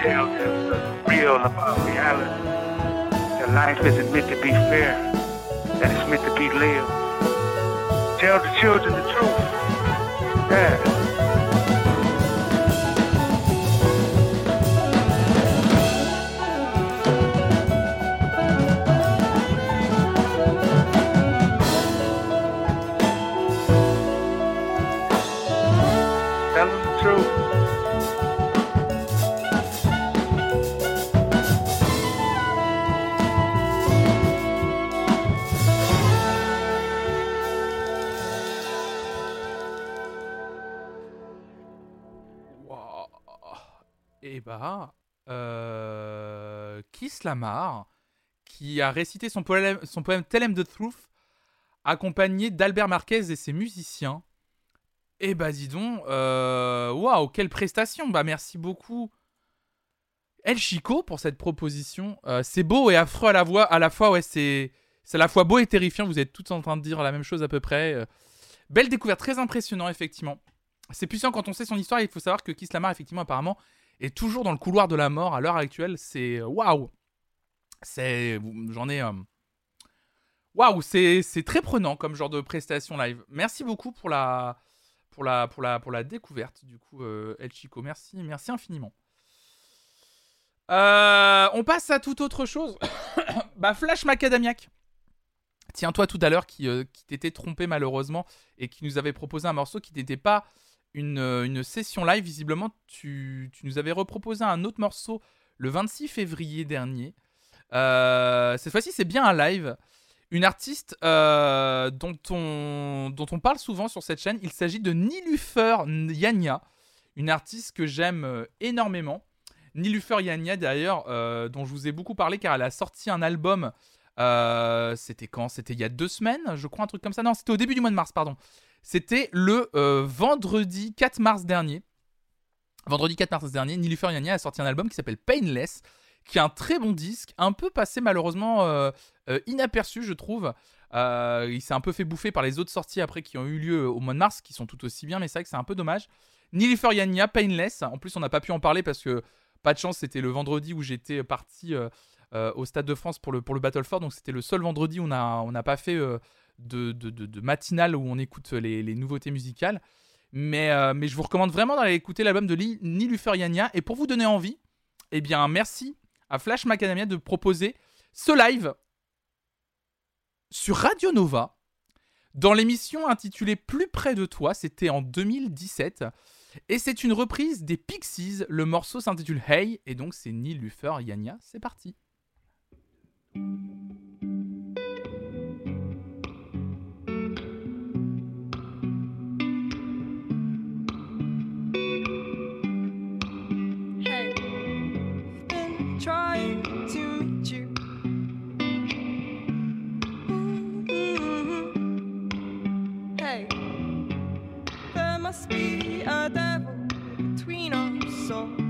Tell them the real about reality. That life isn't meant to be fair. that it's meant to be lived. Tell the children the truth. Yeah. Bah, euh, qui a récité son poème, son poème Tell the Truth, accompagné d'Albert Marquez et ses musiciens. Eh bah, dis donc, euh, waouh, quelle prestation! Bah, merci beaucoup, El Chico, pour cette proposition. Euh, c'est beau et affreux à la, voix, à la fois, ouais, c'est c'est à la fois beau et terrifiant. Vous êtes tous en train de dire la même chose à peu près. Euh, belle découverte, très impressionnant, effectivement. C'est puissant quand on sait son histoire. Il faut savoir que Kiss Lamar, effectivement, apparemment, est toujours dans le couloir de la mort à l'heure actuelle. C'est waouh! C'est. J'en ai. euh, Waouh, c'est très prenant comme genre de prestation live. Merci beaucoup pour la, pour la, pour la, pour la découverte, du coup, euh, El Chico. Merci, merci infiniment. Euh, on passe à toute autre chose. bah, Flash Macadamiac. Tiens-toi tout à l'heure qui, euh, qui t'était trompé malheureusement et qui nous avait proposé un morceau qui n'était pas une, euh, une session live. Visiblement, tu, nous avais reproposé un autre morceau le 26 février dernier. Euh, cette fois-ci, c'est bien un live. Une artiste euh, dont, on, parle souvent sur cette chaîne. Il s'agit de Nilufer Yanya, une artiste que j'aime énormément. Nilufer Yanya, d'ailleurs, dont je vous ai beaucoup parlé car elle a sorti un album. c'était quand? C'était il y a deux semaines, je crois, un truc comme ça. Non, c'était au début du mois de mars, pardon. C'était le euh, vendredi 4 mars dernier. Vendredi 4 mars dernier, Nilufer Yanya a sorti un album qui s'appelle Painless, qui est un très bon disque, un peu passé malheureusement euh, euh, inaperçu, je trouve. Il s'est un peu fait bouffer par les autres sorties après qui ont eu lieu au mois de mars, qui sont tout aussi bien, mais c'est vrai que c'est un peu dommage. Nilufer Yanya, Painless. En plus, on n'a pas pu en parler parce que, pas de chance, c'était le vendredi où j'étais parti au Stade de France pour le, pour le Battleford, donc c'était le seul vendredi où on n'a on pas fait de, matinale où on écoute les, nouveautés musicales. Mais, euh, mais je vous recommande vraiment d'aller écouter l'album de Li- Nilufer Yanya. Et pour vous donner envie, eh bien, merci à Flash Macadamia de proposer ce live sur Radio Nova dans l'émission intitulée Plus près de toi. C'était en 2017. Et c'est une reprise des Pixies. Le morceau s'intitule Hey. Et donc, c'est Nilufer Yanya. C'est parti. Must be a devil between us, or,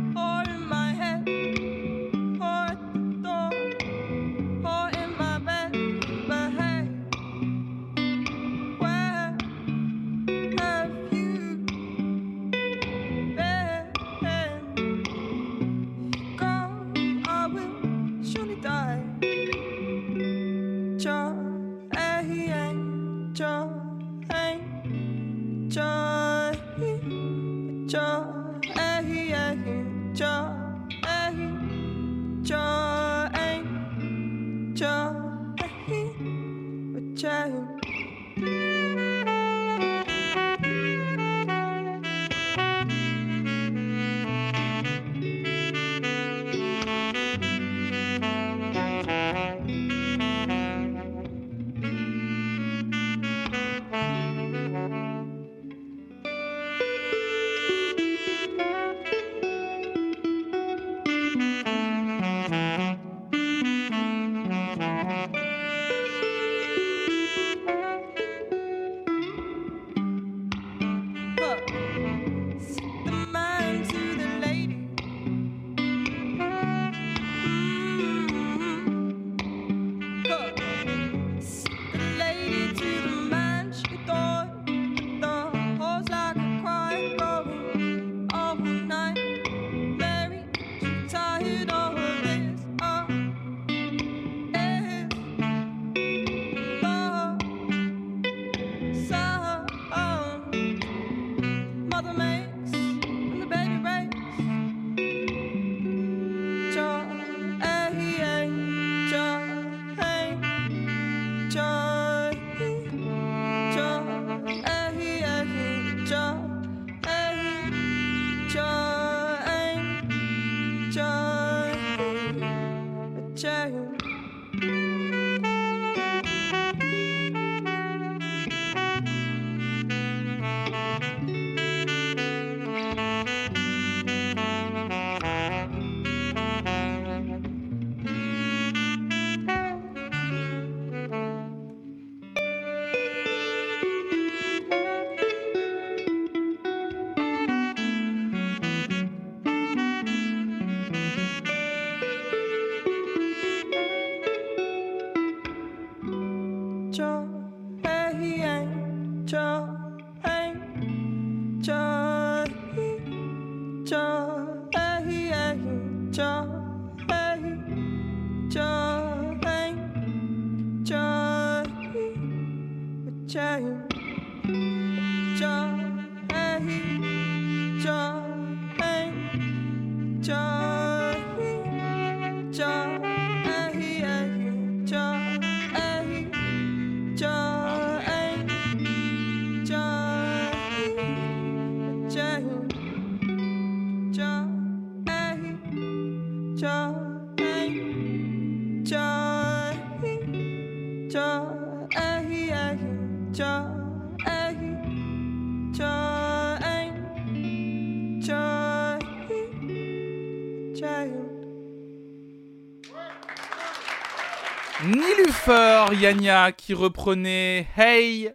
Nilufer Yanya qui reprenait Hey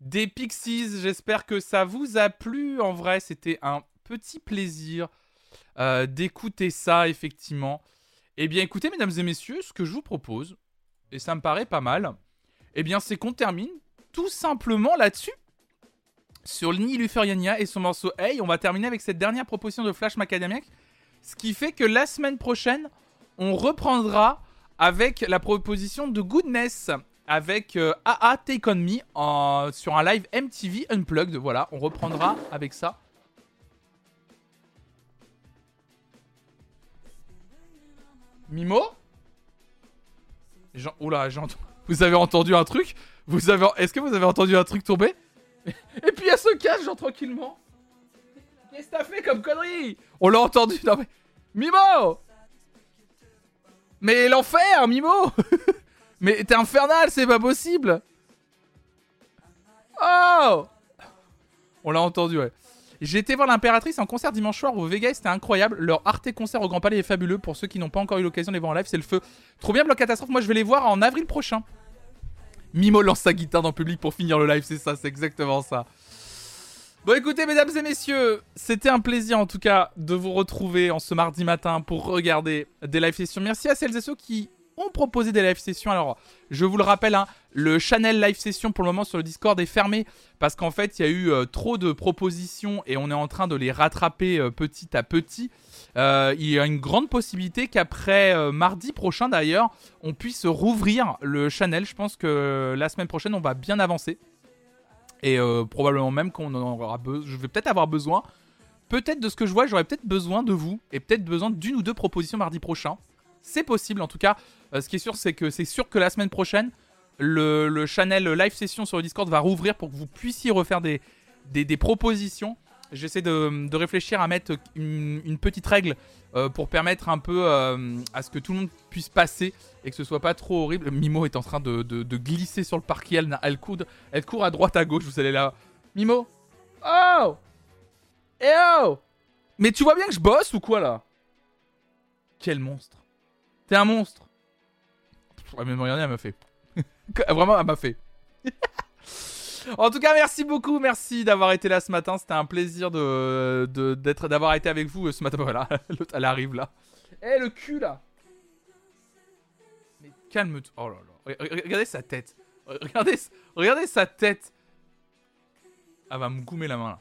des Pixies. J'espère que ça vous a plu. En vrai, c'était un petit plaisir euh, d'écouter ça, effectivement. Eh bien, écoutez, mesdames et messieurs, ce que je vous propose, et ça me paraît pas mal, eh bien, c'est qu'on termine tout simplement là-dessus. Sur Nilufer Yanya et son morceau Hey, on va terminer avec cette dernière proposition de Flash Macadamiac. Ce qui fait que la semaine prochaine, on reprendra avec la proposition de Goodness avec euh, AA Take On Me sur un live MTV Unplugged. Voilà, on reprendra avec ça. Mimo? Jean- Oula, ent- vous avez entendu un truc? Est-ce que vous avez entendu un truc tomber? Et puis elle se cache genre tranquillement. Qu'est-ce que t'as fait comme connerie? On l'a entendu. Mimo Mais l'enfer, Mimo Mais t'es infernal, c'est pas possible Oh On l'a entendu, ouais. J'ai été voir l'impératrice en concert dimanche soir au Vegas, c'était incroyable. Leur Arte concert au Grand Palais est fabuleux. Pour ceux qui n'ont pas encore eu l'occasion de les voir en live, c'est le feu. Trop bien, Bloc Catastrophe. Moi, je vais les voir en avril prochain. Mimo lance sa guitare dans le public pour finir le live, c'est ça, c'est exactement ça. Bon, écoutez, mesdames et messieurs, c'était un plaisir en tout cas de vous retrouver en ce mardi matin pour regarder des live sessions. Merci à celles et ceux qui ont proposé des live sessions. Alors, je vous le rappelle, hein, le channel live session pour le moment sur le Discord est fermé parce qu'en fait, il y a eu euh, trop de propositions et on est en train de les rattraper euh, petit à petit. Euh, il y a une grande possibilité qu'après mardi prochain d'ailleurs, on puisse rouvrir le channel. Je pense que la semaine prochaine, on va bien avancer. Et euh, probablement même qu'on en aura besoin. Je vais peut-être avoir besoin. Peut-être de ce que je vois, j'aurais peut-être besoin de vous. Et peut-être besoin d'une ou deux propositions mardi prochain. C'est possible en tout cas. Euh, ce qui est sûr, c'est que c'est sûr que la semaine prochaine, le, le channel live session sur le Discord va rouvrir pour que vous puissiez refaire des, des, des propositions. J'essaie de, de réfléchir à mettre une, une petite règle euh, pour permettre un peu euh, à ce que tout le monde puisse passer et que ce soit pas trop horrible. Mimo est en train de, glisser sur le parquet, elle, elle, court, elle court à droite à gauche, vous allez là. Mimo Oh Eh oh Mais tu vois bien que je bosse ou quoi là? Quel monstre T'es un monstre Ouais, mais regardez, elle m'a fait. Vraiment, elle m'a fait. En tout cas, merci beaucoup, merci d'avoir été là ce matin. C'était un plaisir de de- d'être d'avoir été avec vous euh, ce matin. Voilà, l'autre elle arrive là. Eh le cul là. Mais calme-toi. Oh là là. Re- re- Regardez sa tête. Re- Regardez, regardez sa tête. Elle va me goumer la main là.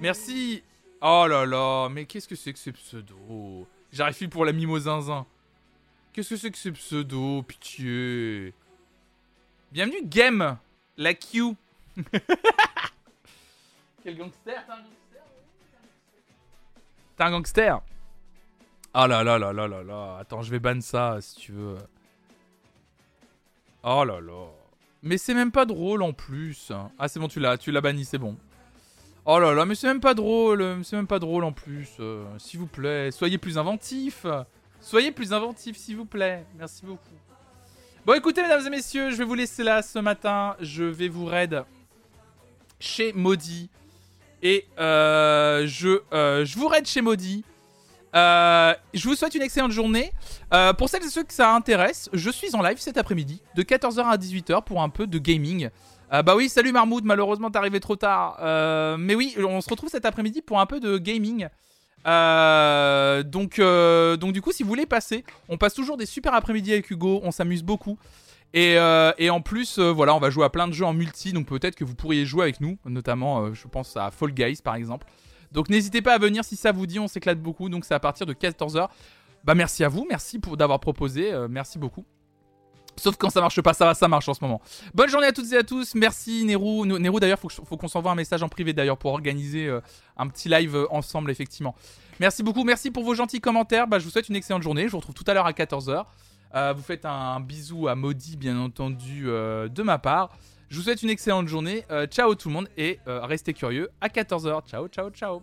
Merci. Oh là là, mais qu'est-ce que c'est que ces pseudos J'arrive plus pour la mimosinzin. Qu'est-ce que c'est que ces pseudos Pitié. Bienvenue Game, la Q. Quel gangster T'es un gangster T'es un gangster Oh là là là là là là. Attends, je vais ban ça si tu veux. Oh là là. Mais c'est même pas drôle en plus. Ah c'est bon, tu l'as, tu l'as banni, c'est bon. Oh là là, mais c'est même pas drôle, c'est même pas drôle en plus. euh, s'il vous plaît, soyez plus inventifs. Soyez plus inventifs, s'il vous plaît. Merci beaucoup. Bon, écoutez, mesdames et messieurs, je vais vous laisser là ce matin. Je vais vous raid chez Maudit. Et euh, je, euh, je vous raid chez Maudit. Euh, je vous souhaite une excellente journée. Pour celles et ceux que ça intéresse, je suis en live cet après-midi de 14h à 18h pour un peu de gaming. Bah oui, salut Marmoud, malheureusement t'es arrivé trop tard. Mais oui, on se retrouve cet après-midi pour un peu de gaming. Euh, donc, euh, donc du coup, si vous voulez passer, on passe toujours des super après-midi avec Hugo, on s'amuse beaucoup. Et, euh, en plus, voilà, on va jouer à plein de jeux en multi, donc peut-être que vous pourriez jouer avec nous, notamment, je pense à Fall Guys par exemple. Donc n'hésitez pas à venir si ça vous dit, on s'éclate beaucoup, donc c'est à partir de 14h. Bah merci à vous, merci pour d'avoir proposé, merci beaucoup. Sauf quand ça marche pas, ça va, ça marche en ce moment. Bonne journée à toutes et à tous. Merci Nero. Nero d'ailleurs, faut, qu'on s'envoie un message en privé d'ailleurs pour organiser euh, un petit live euh, ensemble effectivement. Merci beaucoup, merci pour vos gentils commentaires. Bah, je vous souhaite une excellente journée. Je vous retrouve tout à l'heure à 14h. vous faites un, bisou à Maudit bien entendu euh, de ma part. Je vous souhaite une excellente journée. Euh, ciao tout le monde et euh, restez curieux à 14h. Ciao, ciao, ciao.